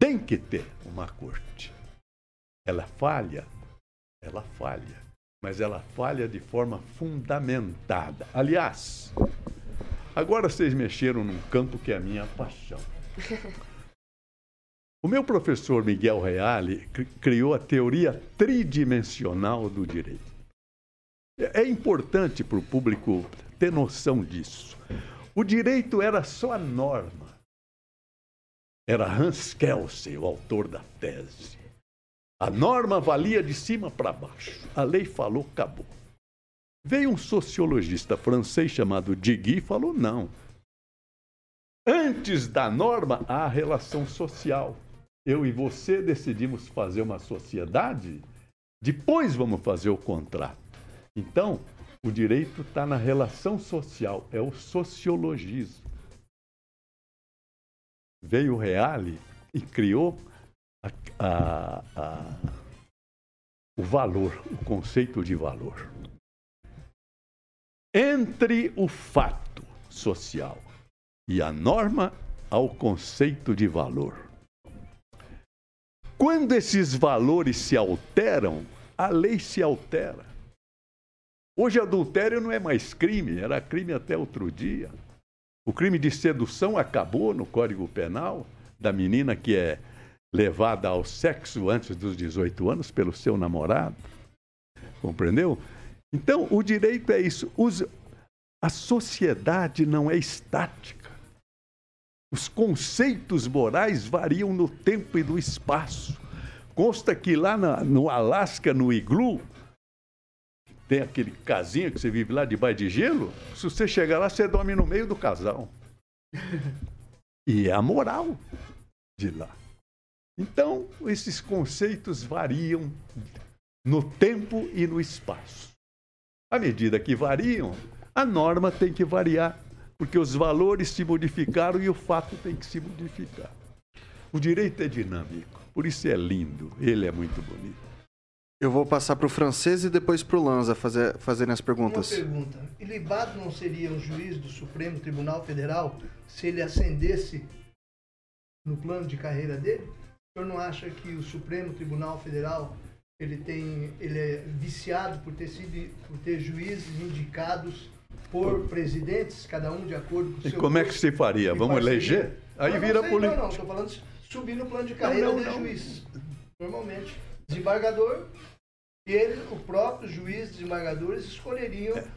Tem que ter uma corte. Ela falha, ela falha, mas ela falha de forma fundamentada. Aliás, agora vocês mexeram num campo que é a minha paixão. O meu professor Miguel Reale criou a teoria tridimensional do direito. É, é importante para o público ter noção disso. O direito era só a norma era Hans Kelsey, o autor da tese. A norma valia de cima para baixo. A lei falou, acabou. Veio um sociologista francês chamado Digui e falou: não. Antes da norma, há a relação social. Eu e você decidimos fazer uma sociedade, depois vamos fazer o contrato. Então, o direito está na relação social, é o sociologismo veio o Reale e criou a, a, a, o valor, o conceito de valor. Entre o fato social e a norma ao conceito de valor. Quando esses valores se alteram, a lei se altera. Hoje, adultério não é mais crime, era crime até outro dia. O crime de sedução acabou no Código Penal da menina que é levada ao sexo antes dos 18 anos pelo seu namorado. Compreendeu? Então, o direito é isso. Os, a sociedade não é estática. Os conceitos morais variam no tempo e no espaço. Consta que lá na, no Alasca, no Iglu, tem aquele casinho que você vive lá debaixo de gelo, se você chegar lá, você dorme no meio do casal. E é a moral de lá. Então, esses conceitos variam no tempo e no espaço. À medida que variam, a norma tem que variar, porque os valores se modificaram e o fato tem que se modificar. O direito é dinâmico, por isso é lindo, ele é muito bonito. Eu vou passar para o francês e depois para o Lanza fazer, fazerem as perguntas. Uma pergunta. Ilibado não seria um juiz do Supremo Tribunal Federal se ele ascendesse no plano de carreira dele? O senhor não acha que o Supremo Tribunal Federal ele tem ele é viciado por ter sido por ter juízes indicados por presidentes, cada um de acordo com o seu E como é que se faria? Vamos eleger? Aí não, vira político. Não, não, estou falando subir no plano de carreira não, não, de não. juiz. Normalmente. Desembargador, e ele, o próprio juiz desembargadores escolheriam é.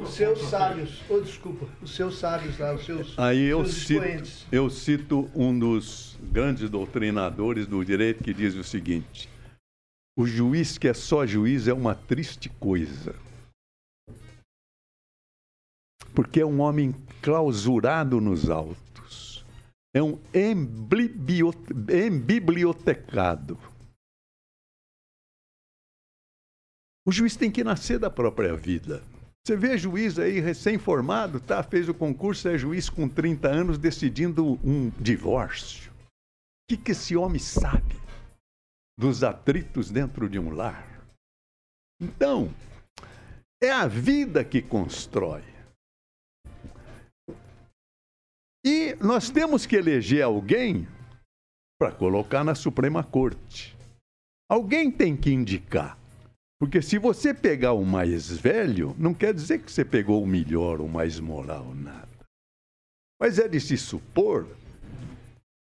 os seus sábios, ou oh, desculpa, os seus sábios lá, os seus Aí eu seus cito, eu cito um dos grandes doutrinadores do direito que diz o seguinte: o juiz que é só juiz é uma triste coisa. Porque é um homem clausurado nos autos. É um embibliotecado O juiz tem que nascer da própria vida. Você vê juiz aí recém-formado, tá? Fez o concurso, é juiz com 30 anos decidindo um divórcio. O que, que esse homem sabe dos atritos dentro de um lar? Então, é a vida que constrói. E nós temos que eleger alguém para colocar na Suprema Corte. Alguém tem que indicar. Porque se você pegar o mais velho, não quer dizer que você pegou o melhor, o mais moral, nada. Mas é de se supor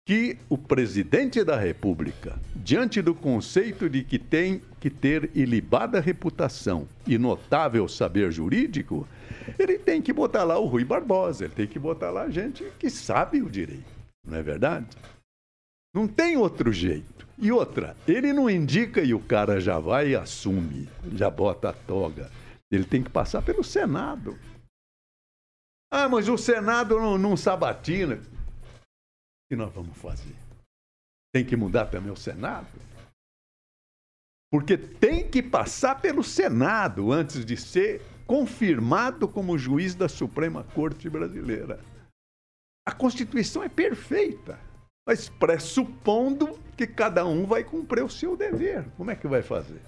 que o presidente da República, diante do conceito de que tem que ter ilibada reputação e notável saber jurídico, ele tem que botar lá o Rui Barbosa, ele tem que botar lá gente que sabe o direito, não é verdade? Não tem outro jeito. E outra, ele não indica e o cara já vai e assume, já bota a toga. Ele tem que passar pelo Senado. Ah, mas o Senado não, não sabatina. O que nós vamos fazer? Tem que mudar também o Senado? Porque tem que passar pelo Senado antes de ser confirmado como juiz da Suprema Corte Brasileira. A Constituição é perfeita, mas pressupondo que cada um vai cumprir o seu dever. Como é que vai fazer?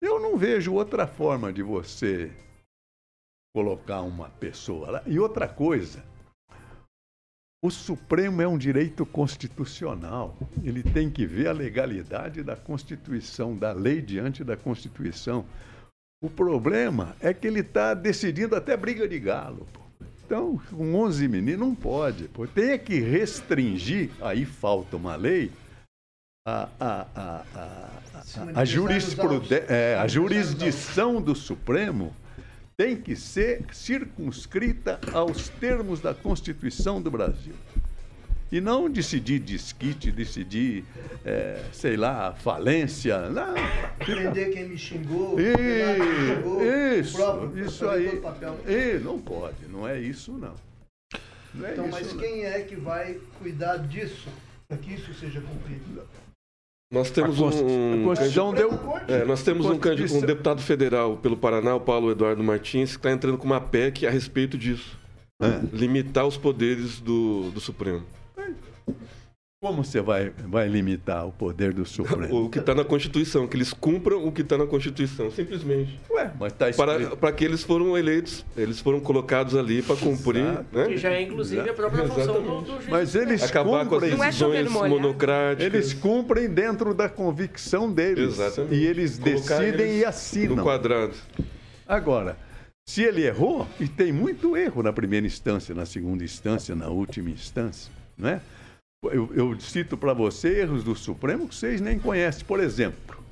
Eu não vejo outra forma de você colocar uma pessoa lá. E outra coisa, o Supremo é um direito constitucional. Ele tem que ver a legalidade da Constituição, da lei diante da Constituição. O problema é que ele está decidindo até briga de galo. Pô. Então, com 11 meninos, não pode. Pô. Tem que restringir, aí falta uma lei, a, a, a, a, a, jurisprudência, é, a jurisdição do Supremo tem que ser circunscrita aos termos da Constituição do Brasil. E não decidir desquite, decidir, é, sei lá, falência. Não. Prender quem me xingou. E, quem xingou, isso, próprio, isso aí. E, não pode, não é isso não. não é então, isso, mas não. quem é que vai cuidar disso, para que isso seja cumprido? Nós temos um. Constituição deu. É, nós temos um, um, deputado federal pelo Paraná, o Paulo Eduardo Martins, que está entrando com uma PEC a respeito disso. É. Limitar os poderes do, do Supremo. Como você vai, vai limitar o poder do Supremo? o que está na Constituição, que eles cumpram o que está na Constituição, simplesmente. Ué, mas está para, para que eles foram eleitos, eles foram colocados ali para cumprir. Né? Que já é inclusive Exato. a própria função do, do juiz. Mas eles Acabar cumprem, com as decisões é monocráticas. Eles cumprem dentro da convicção deles. Exatamente. E eles Colocar decidem eles e assinam. No quadrado. Agora, se ele errou, e tem muito erro na primeira instância, na segunda instância, na última instância, não é? Eu, eu cito para você erros do Supremo que vocês nem conhecem. Por exemplo,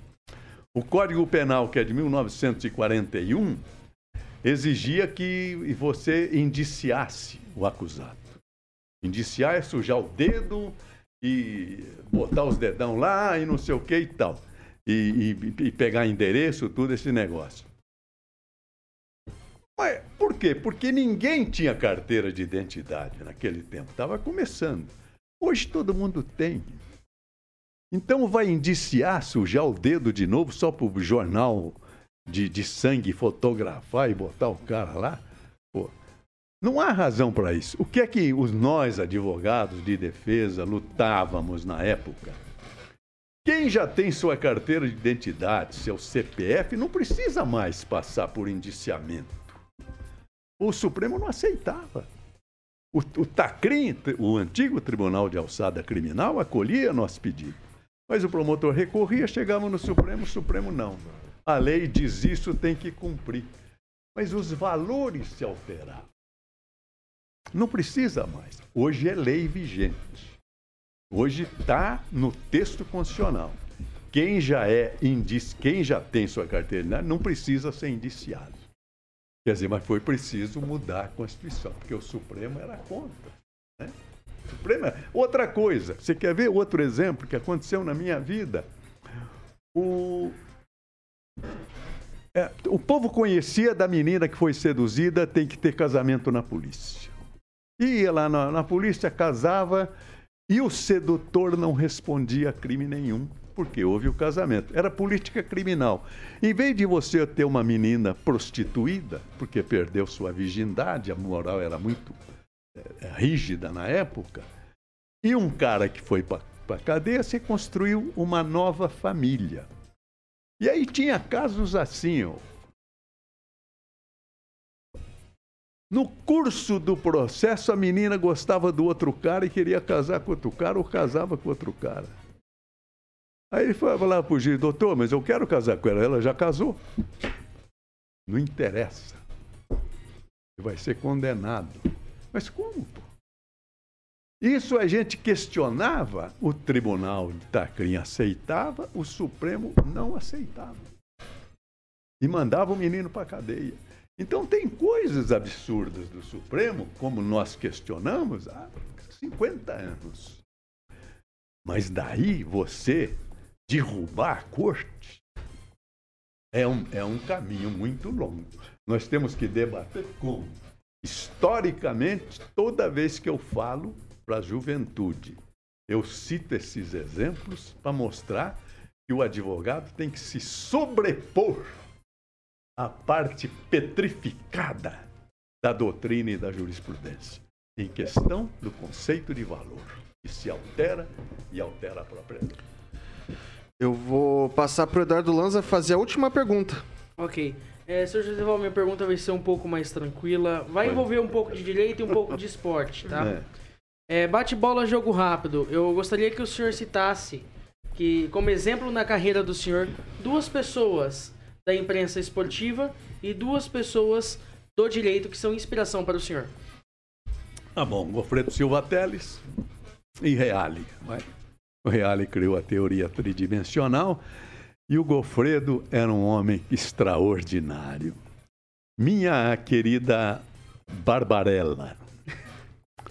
o Código Penal, que é de 1941, exigia que você indiciasse o acusado. Indiciar é sujar o dedo e botar os dedão lá e não sei o que e tal. E, e, e pegar endereço, tudo esse negócio. Mas por quê? Porque ninguém tinha carteira de identidade naquele tempo. Estava começando. Hoje todo mundo tem. Então vai indiciar, sujar o dedo de novo só para o jornal de, de sangue fotografar e botar o cara lá? Pô, não há razão para isso. O que é que os nós, advogados de defesa, lutávamos na época? Quem já tem sua carteira de identidade, seu CPF, não precisa mais passar por indiciamento. O Supremo não aceitava. O, o TACRIM, o antigo Tribunal de Alçada Criminal, acolhia nosso pedido. Mas o promotor recorria, chegava no Supremo, o Supremo não. A lei diz isso, tem que cumprir. Mas os valores se alteraram. Não precisa mais. Hoje é lei vigente. Hoje está no texto constitucional. Quem já é indici... quem já tem sua carteira não precisa ser indiciado. Quer dizer, mas foi preciso mudar a Constituição, porque o Supremo era contra. Né? Supremo era... Outra coisa, você quer ver outro exemplo que aconteceu na minha vida? O... É, o povo conhecia da menina que foi seduzida, tem que ter casamento na polícia. Ia lá na, na polícia, casava e o sedutor não respondia a crime nenhum. Porque houve o casamento. Era política criminal. Em vez de você ter uma menina prostituída, porque perdeu sua virgindade, a moral era muito é, rígida na época, e um cara que foi para a cadeia, você construiu uma nova família. E aí tinha casos assim, ó. No curso do processo, a menina gostava do outro cara e queria casar com outro cara ou casava com outro cara. Aí ele foi falar para o juiz, doutor, mas eu quero casar com ela. Ela já casou. Não interessa. Vai ser condenado. Mas como, pô? Isso a gente questionava, o Tribunal de Tacrim aceitava, o Supremo não aceitava. E mandava o menino para cadeia. Então tem coisas absurdas do Supremo, como nós questionamos há 50 anos. Mas daí você derrubar a corte é um, é um caminho muito longo. Nós temos que debater como. Historicamente, toda vez que eu falo para a juventude, eu cito esses exemplos para mostrar que o advogado tem que se sobrepor a parte petrificada da doutrina e da jurisprudência, em questão do conceito de valor, que se altera e altera a própria lei. Eu vou passar para o Eduardo Lanza fazer a última pergunta. Ok. É, Sr. José minha pergunta vai ser um pouco mais tranquila. Vai envolver um pouco de direito e um pouco de esporte, tá? É. É, bate-bola, jogo rápido. Eu gostaria que o senhor citasse que, como exemplo na carreira do senhor, duas pessoas da imprensa esportiva e duas pessoas do direito que são inspiração para o senhor. Tá bom, Gofredo Silva Teles e Reale. O Reale criou a teoria tridimensional e o Gofredo era um homem extraordinário. Minha querida Barbarella.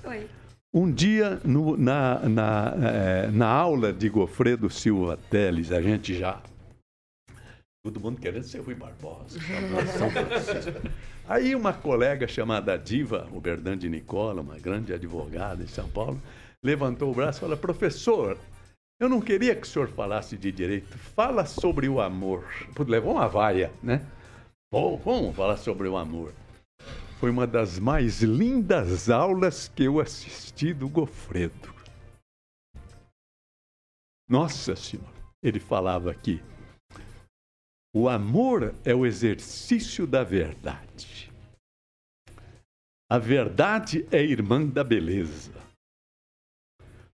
Oi. Um dia, no, na, na, é, na aula de Gofredo Silva Teles, a gente já Todo mundo querendo ser Rui Barbosa. Francisco. Aí uma colega chamada Diva, o de Nicola, uma grande advogada em São Paulo, levantou o braço e falou, professor, eu não queria que o senhor falasse de direito, fala sobre o amor. Levou uma vaia, né? Bom, vamos falar sobre o amor. Foi uma das mais lindas aulas que eu assisti do Gofredo. Nossa Senhora, ele falava aqui, o amor é o exercício da verdade. A verdade é irmã da beleza.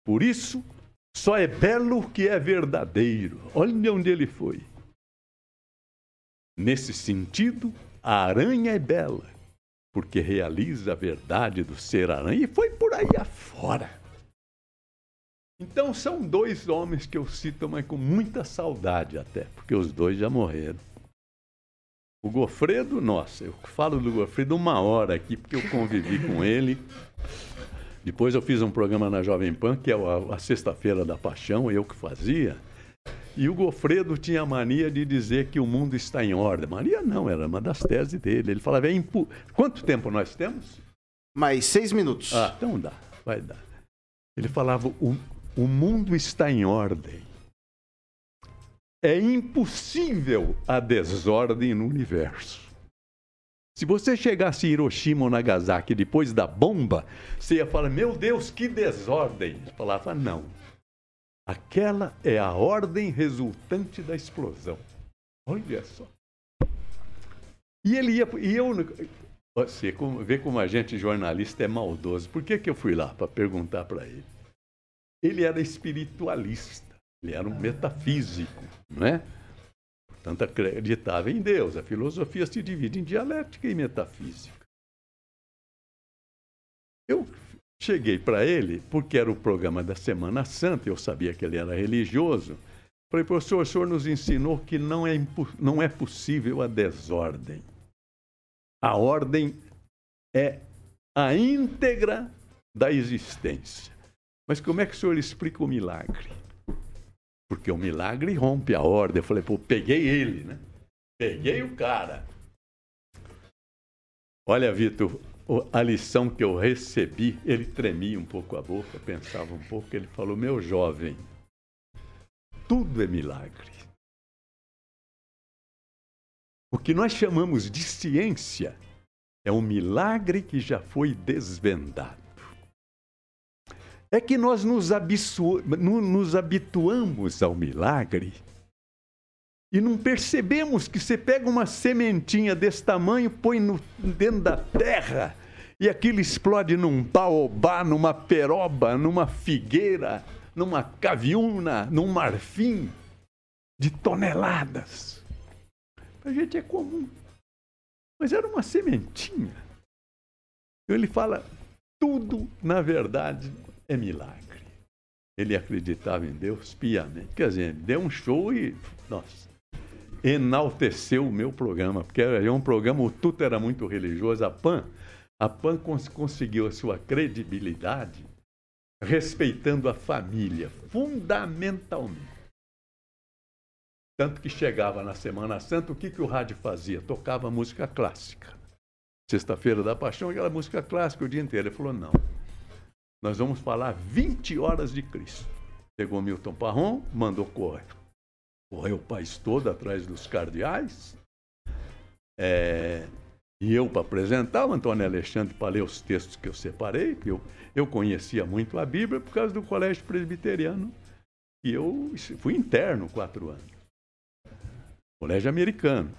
Por isso, só é belo o que é verdadeiro. Olha onde ele foi. Nesse sentido, a aranha é bela, porque realiza a verdade do ser aranha e foi por aí afora. Então são dois homens que eu cito, mas com muita saudade até, porque os dois já morreram. O Gofredo, nossa, eu falo do Gofredo uma hora aqui, porque eu convivi com ele. Depois eu fiz um programa na Jovem Pan, que é a, Sexta-feira da Paixão, eu que fazia. E o Gofredo tinha a mania de dizer que o mundo está em ordem. Maria não, era uma das teses dele. Ele falava, é impu... quanto tempo nós temos? Mais seis minutos. Ah, então dá, vai dar. Ele falava, o, o mundo está em ordem. É impossível a desordem no universo. Se você chegasse em Hiroshima ou Nagasaki depois da bomba, você ia falar: Meu Deus, que desordem! Ele falava: Não. Aquela é a ordem resultante da explosão. Olha só. E ele ia. E eu. Você vê como a gente jornalista é maldoso. Por que, que eu fui lá? Para perguntar para ele. Ele era espiritualista, ele era um metafísico, não é? Portanto, acreditava em Deus. A filosofia se divide em dialética e metafísica. Eu cheguei para ele, porque era o programa da Semana Santa, eu sabia que ele era religioso. Falei, professor, o senhor nos ensinou que não é, não é possível a desordem. A ordem é a íntegra da existência. Mas como é que o senhor explica o milagre? Porque o milagre rompe a ordem. Eu falei, pô, peguei ele, né? Peguei o cara. Olha, Vitor, a lição que eu recebi, ele tremia um pouco a boca, pensava um pouco, ele falou, meu jovem, tudo é milagre. O que nós chamamos de ciência é um milagre que já foi desvendado. É que nós nos, nos habituamos ao milagre e não percebemos que você pega uma sementinha desse tamanho, põe no, dentro da terra e aquilo explode num baobá, numa peroba, numa figueira, numa caviúna, num marfim de toneladas. Para a gente é comum. Mas era uma sementinha. Ele fala: tudo, na verdade, é milagre. Ele acreditava em Deus piamente. Quer dizer, deu um show e, nossa, enalteceu o meu programa, porque era um programa, o Tuto era muito religioso, a PAN, a PAN cons conseguiu a sua credibilidade respeitando a família, fundamentalmente. Tanto que chegava na Semana Santa, o que, que o rádio fazia? Tocava música clássica. Sexta-feira da Paixão, aquela música clássica o dia inteiro. Ele falou: não, nós vamos falar 20 horas de Cristo. Pegou Milton Parron, mandou correr. Correu o país todo atrás dos cardeais. É, e eu para apresentar, o Antônio Alexandre para ler os textos que eu separei, porque eu, eu conhecia muito a Bíblia por causa do colégio presbiteriano. E eu fui interno quatro anos. Colégio americano.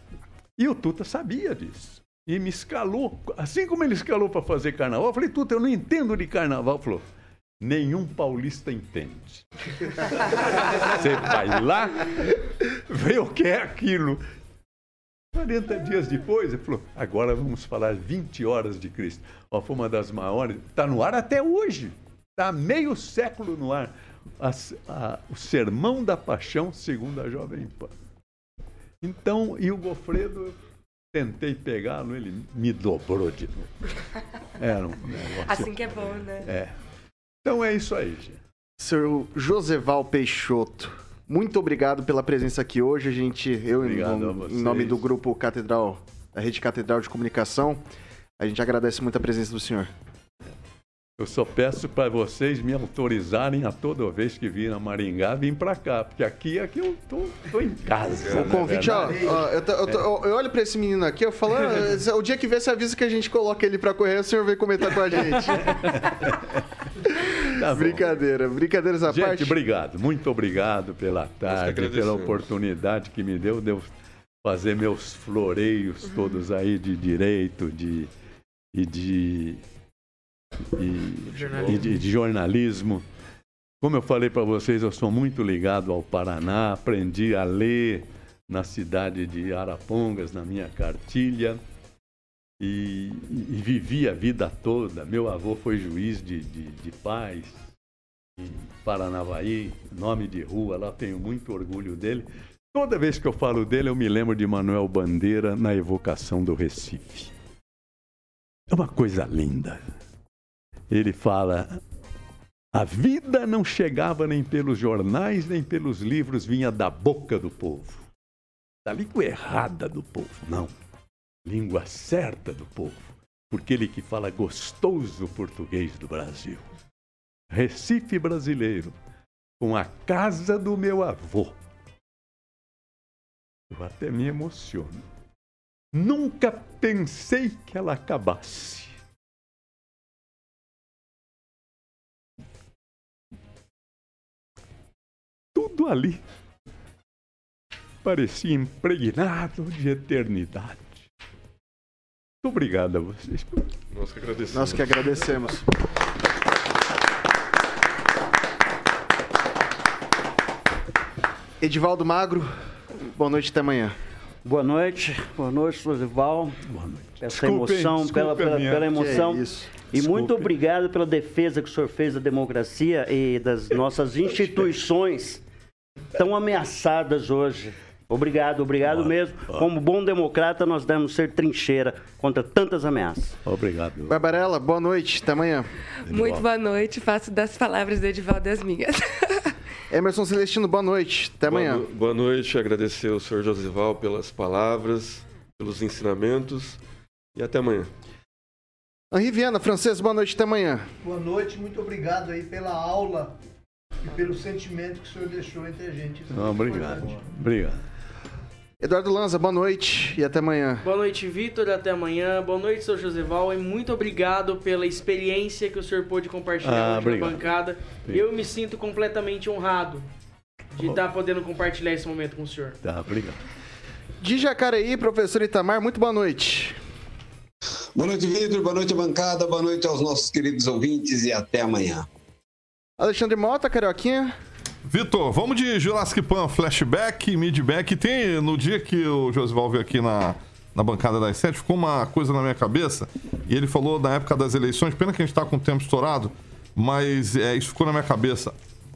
E o Tuta sabia disso. E me escalou, assim como ele escalou para fazer carnaval, eu falei, Tuta, eu não entendo de carnaval. Falou, nenhum paulista entende. Você vai lá, vê o que é aquilo 40 dias depois, ele falou: agora vamos falar 20 horas de Cristo. Ó, foi uma das maiores. Está no ar até hoje. Está meio século no ar. A, a, o Sermão da Paixão, segundo a Jovem Pan. Então, e o Gofredo, tentei pegá-lo, ele me dobrou de novo. Era um negócio. Assim que é bom, né? É. Então é isso aí, gente. Seu Joseval Peixoto. Muito obrigado pela presença aqui hoje. A gente, eu, em, em nome do grupo Catedral, da Rede Catedral de Comunicação, a gente agradece muito a presença do senhor. Eu só peço para vocês me autorizarem a toda vez que vir a Maringá, vir para cá, porque aqui é que eu tô, tô em casa. O convite, ó, ó eu, tô, eu, tô, eu, olho para esse menino aqui, eu falo, ah, o dia que vier, você avisa que a gente coloca ele para correr, o senhor vem comentar com a gente. tá brincadeira, brincadeiras à gente, parte. obrigado, muito obrigado pela tarde, pela oportunidade que me deu de eu fazer meus floreios todos aí de direito, de e de e, e de, de jornalismo. Como eu falei para vocês, eu sou muito ligado ao Paraná, aprendi a ler na cidade de Arapongas, na minha cartilha, e, e, vivi a vida toda. Meu avô foi juiz de, de, de paz em Paranavaí, nome de rua, lá tenho muito orgulho dele. Toda vez que eu falo dele, eu me lembro de Manuel Bandeira na evocação do Recife. É uma coisa linda ele fala: a vida não chegava nem pelos jornais, nem pelos livros, vinha da boca do povo. Da língua errada do povo, não. Língua certa do povo. Porque ele que fala gostoso português do Brasil. Recife brasileiro, com a casa do meu avô. Eu até me emociono. Nunca pensei que ela acabasse. Tudo ali parecia impregnado de eternidade. Muito obrigado a vocês. Nós que agradecemos. Nós que agradecemos. Edivaldo Magro, boa noite até amanhã. Boa noite, boa noite, Losival. Boa noite. Essa emoção, pela, pela, pela emoção. É e Desculpe. muito obrigado pela defesa que o senhor fez da democracia e das nossas instituições tão ameaçadas hoje. Obrigado, obrigado mesmo. Como bom democrata, nós devemos ser trincheira contra tantas ameaças. Obrigado. Barbarella, boa noite, até amanhã. Muito boa noite, faço das palavras do Edivaldo as minhas. Emerson Celestino, boa noite, até amanhã. Boa, boa noite, agradecer ao senhor Josival pelas palavras, pelos ensinamentos e até amanhã. Henri Viana, francês, boa noite, até amanhã. Boa noite, muito obrigado aí pela aula e pelo sentimento que o senhor deixou entre a gente. Isso é Não, muito obrigado. importante. Obrigado. Eduardo Lanza, boa noite e até amanhã. Boa noite, Vitor. Até amanhã. Boa noite, seu Joseval. E muito obrigado pela experiência que o senhor pôde compartilhar Ah, hoje obrigado. na bancada. Eu me sinto completamente honrado de estar podendo compartilhar esse momento com o senhor. Tá, obrigado. De Jacareí, professor Itamar, muito boa noite. Boa noite, Vitor. Boa noite, bancada. Boa noite aos nossos queridos ouvintes e até amanhã. Alexandre Mota, Carioquinha. Vitor, vamos de Jurassic Pan flashback, midback. Tem no dia que o Josival veio aqui na, na bancada das sete, ficou uma coisa na minha cabeça. E ele falou na época das eleições, pena que a gente tá com o tempo estourado, mas é, isso ficou na minha cabeça.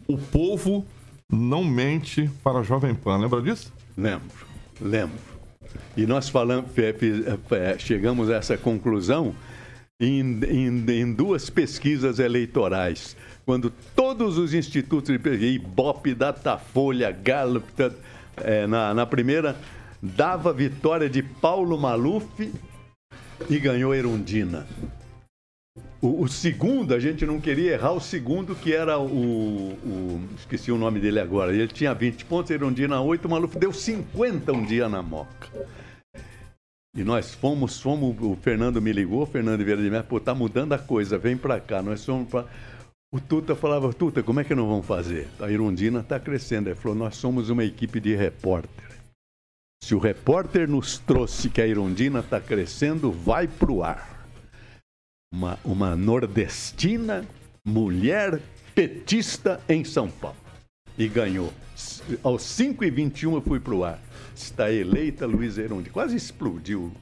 O povo não mente para a Jovem Pan, lembra disso? Lembro, lembro. E nós falamos, é, chegamos a essa conclusão em, em- em duas pesquisas eleitorais. Quando todos os institutos de pesquisa, Ibope, Datafolha, Gallup, é, na, na primeira, dava vitória de Paulo Maluf e ganhou Erundina. O, o segundo, a gente não queria errar o segundo, que era o, o- Esqueci o nome dele agora. Ele tinha 20 pontos, Erundina 8, o Maluf deu 50 um dia na Moca. E nós fomos, fomos, o Fernando me ligou, o Fernando Vieira de Mello, pô, tá mudando a coisa, vem pra cá. Nós fomos pra. O Tuta falava, Tuta, como é que nós vamos fazer? A Irundina tá crescendo. Ele falou, nós somos uma equipe de repórter. Se o repórter nos trouxe que a Irundina está crescendo, vai pro ar. Uma, uma nordestina, mulher petista em São Paulo. E ganhou. Aos 5h21 eu fui pro ar. Está eleita Luísa Erundi. Quase explodiu,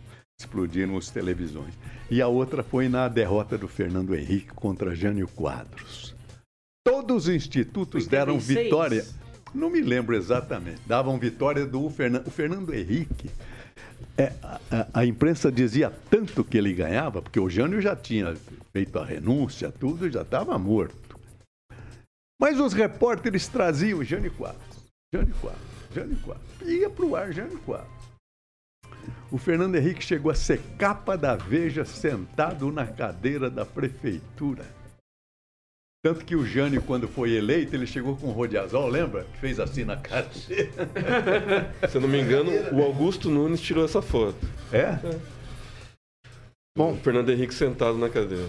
explodiram as televisões. E a outra foi na derrota do Fernando Henrique contra Jânio Quadros. Todos os institutos deram 86. vitória. Não me lembro exatamente. Davam vitória do Fernando, o Fernando Henrique. É, a, a- a imprensa dizia tanto que ele ganhava, porque o Jânio já tinha feito a renúncia, tudo, já estava morto. Mas os repórteres traziam Jânio Quadros, Jânio Quadros, Jânio Quadros. Ia para o ar Jânio Quadros. O Fernando Henrique chegou a ser capa da Veja sentado na cadeira da prefeitura. Tanto que o Jânio, quando foi eleito, ele chegou com o Rodiazol, lembra? Que fez assim na cadeira. Se eu não me engano, o Augusto Nunes tirou essa foto. É? Bom, Fernando Henrique sentado na cadeira.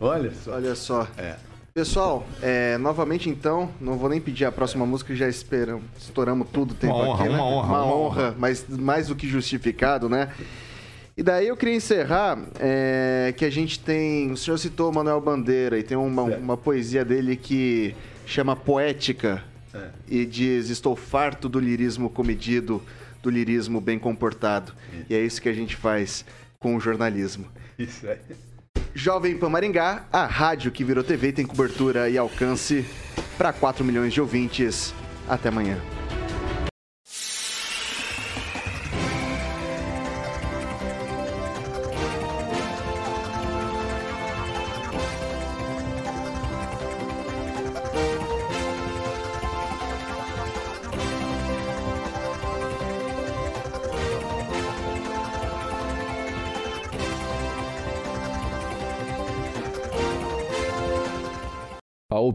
Olha só. Olha só. É. Pessoal, é, novamente então, não vou nem pedir a próxima música, já esperamos, estouramos tudo o tempo Uma honra, aqui, né? uma honra, Uma uma honra, mas mais do que justificado, né? E daí eu queria encerrar é, que a gente tem. O senhor citou Manuel Bandeira e tem uma, uma poesia dele que chama Poética É. e diz: Estou farto do lirismo comedido, do lirismo bem comportado. E é isso que a gente faz com o jornalismo. Isso aí. Jovem Pan Maringá, a rádio que virou TV tem cobertura e alcance para 4 milhões de ouvintes. Até amanhã.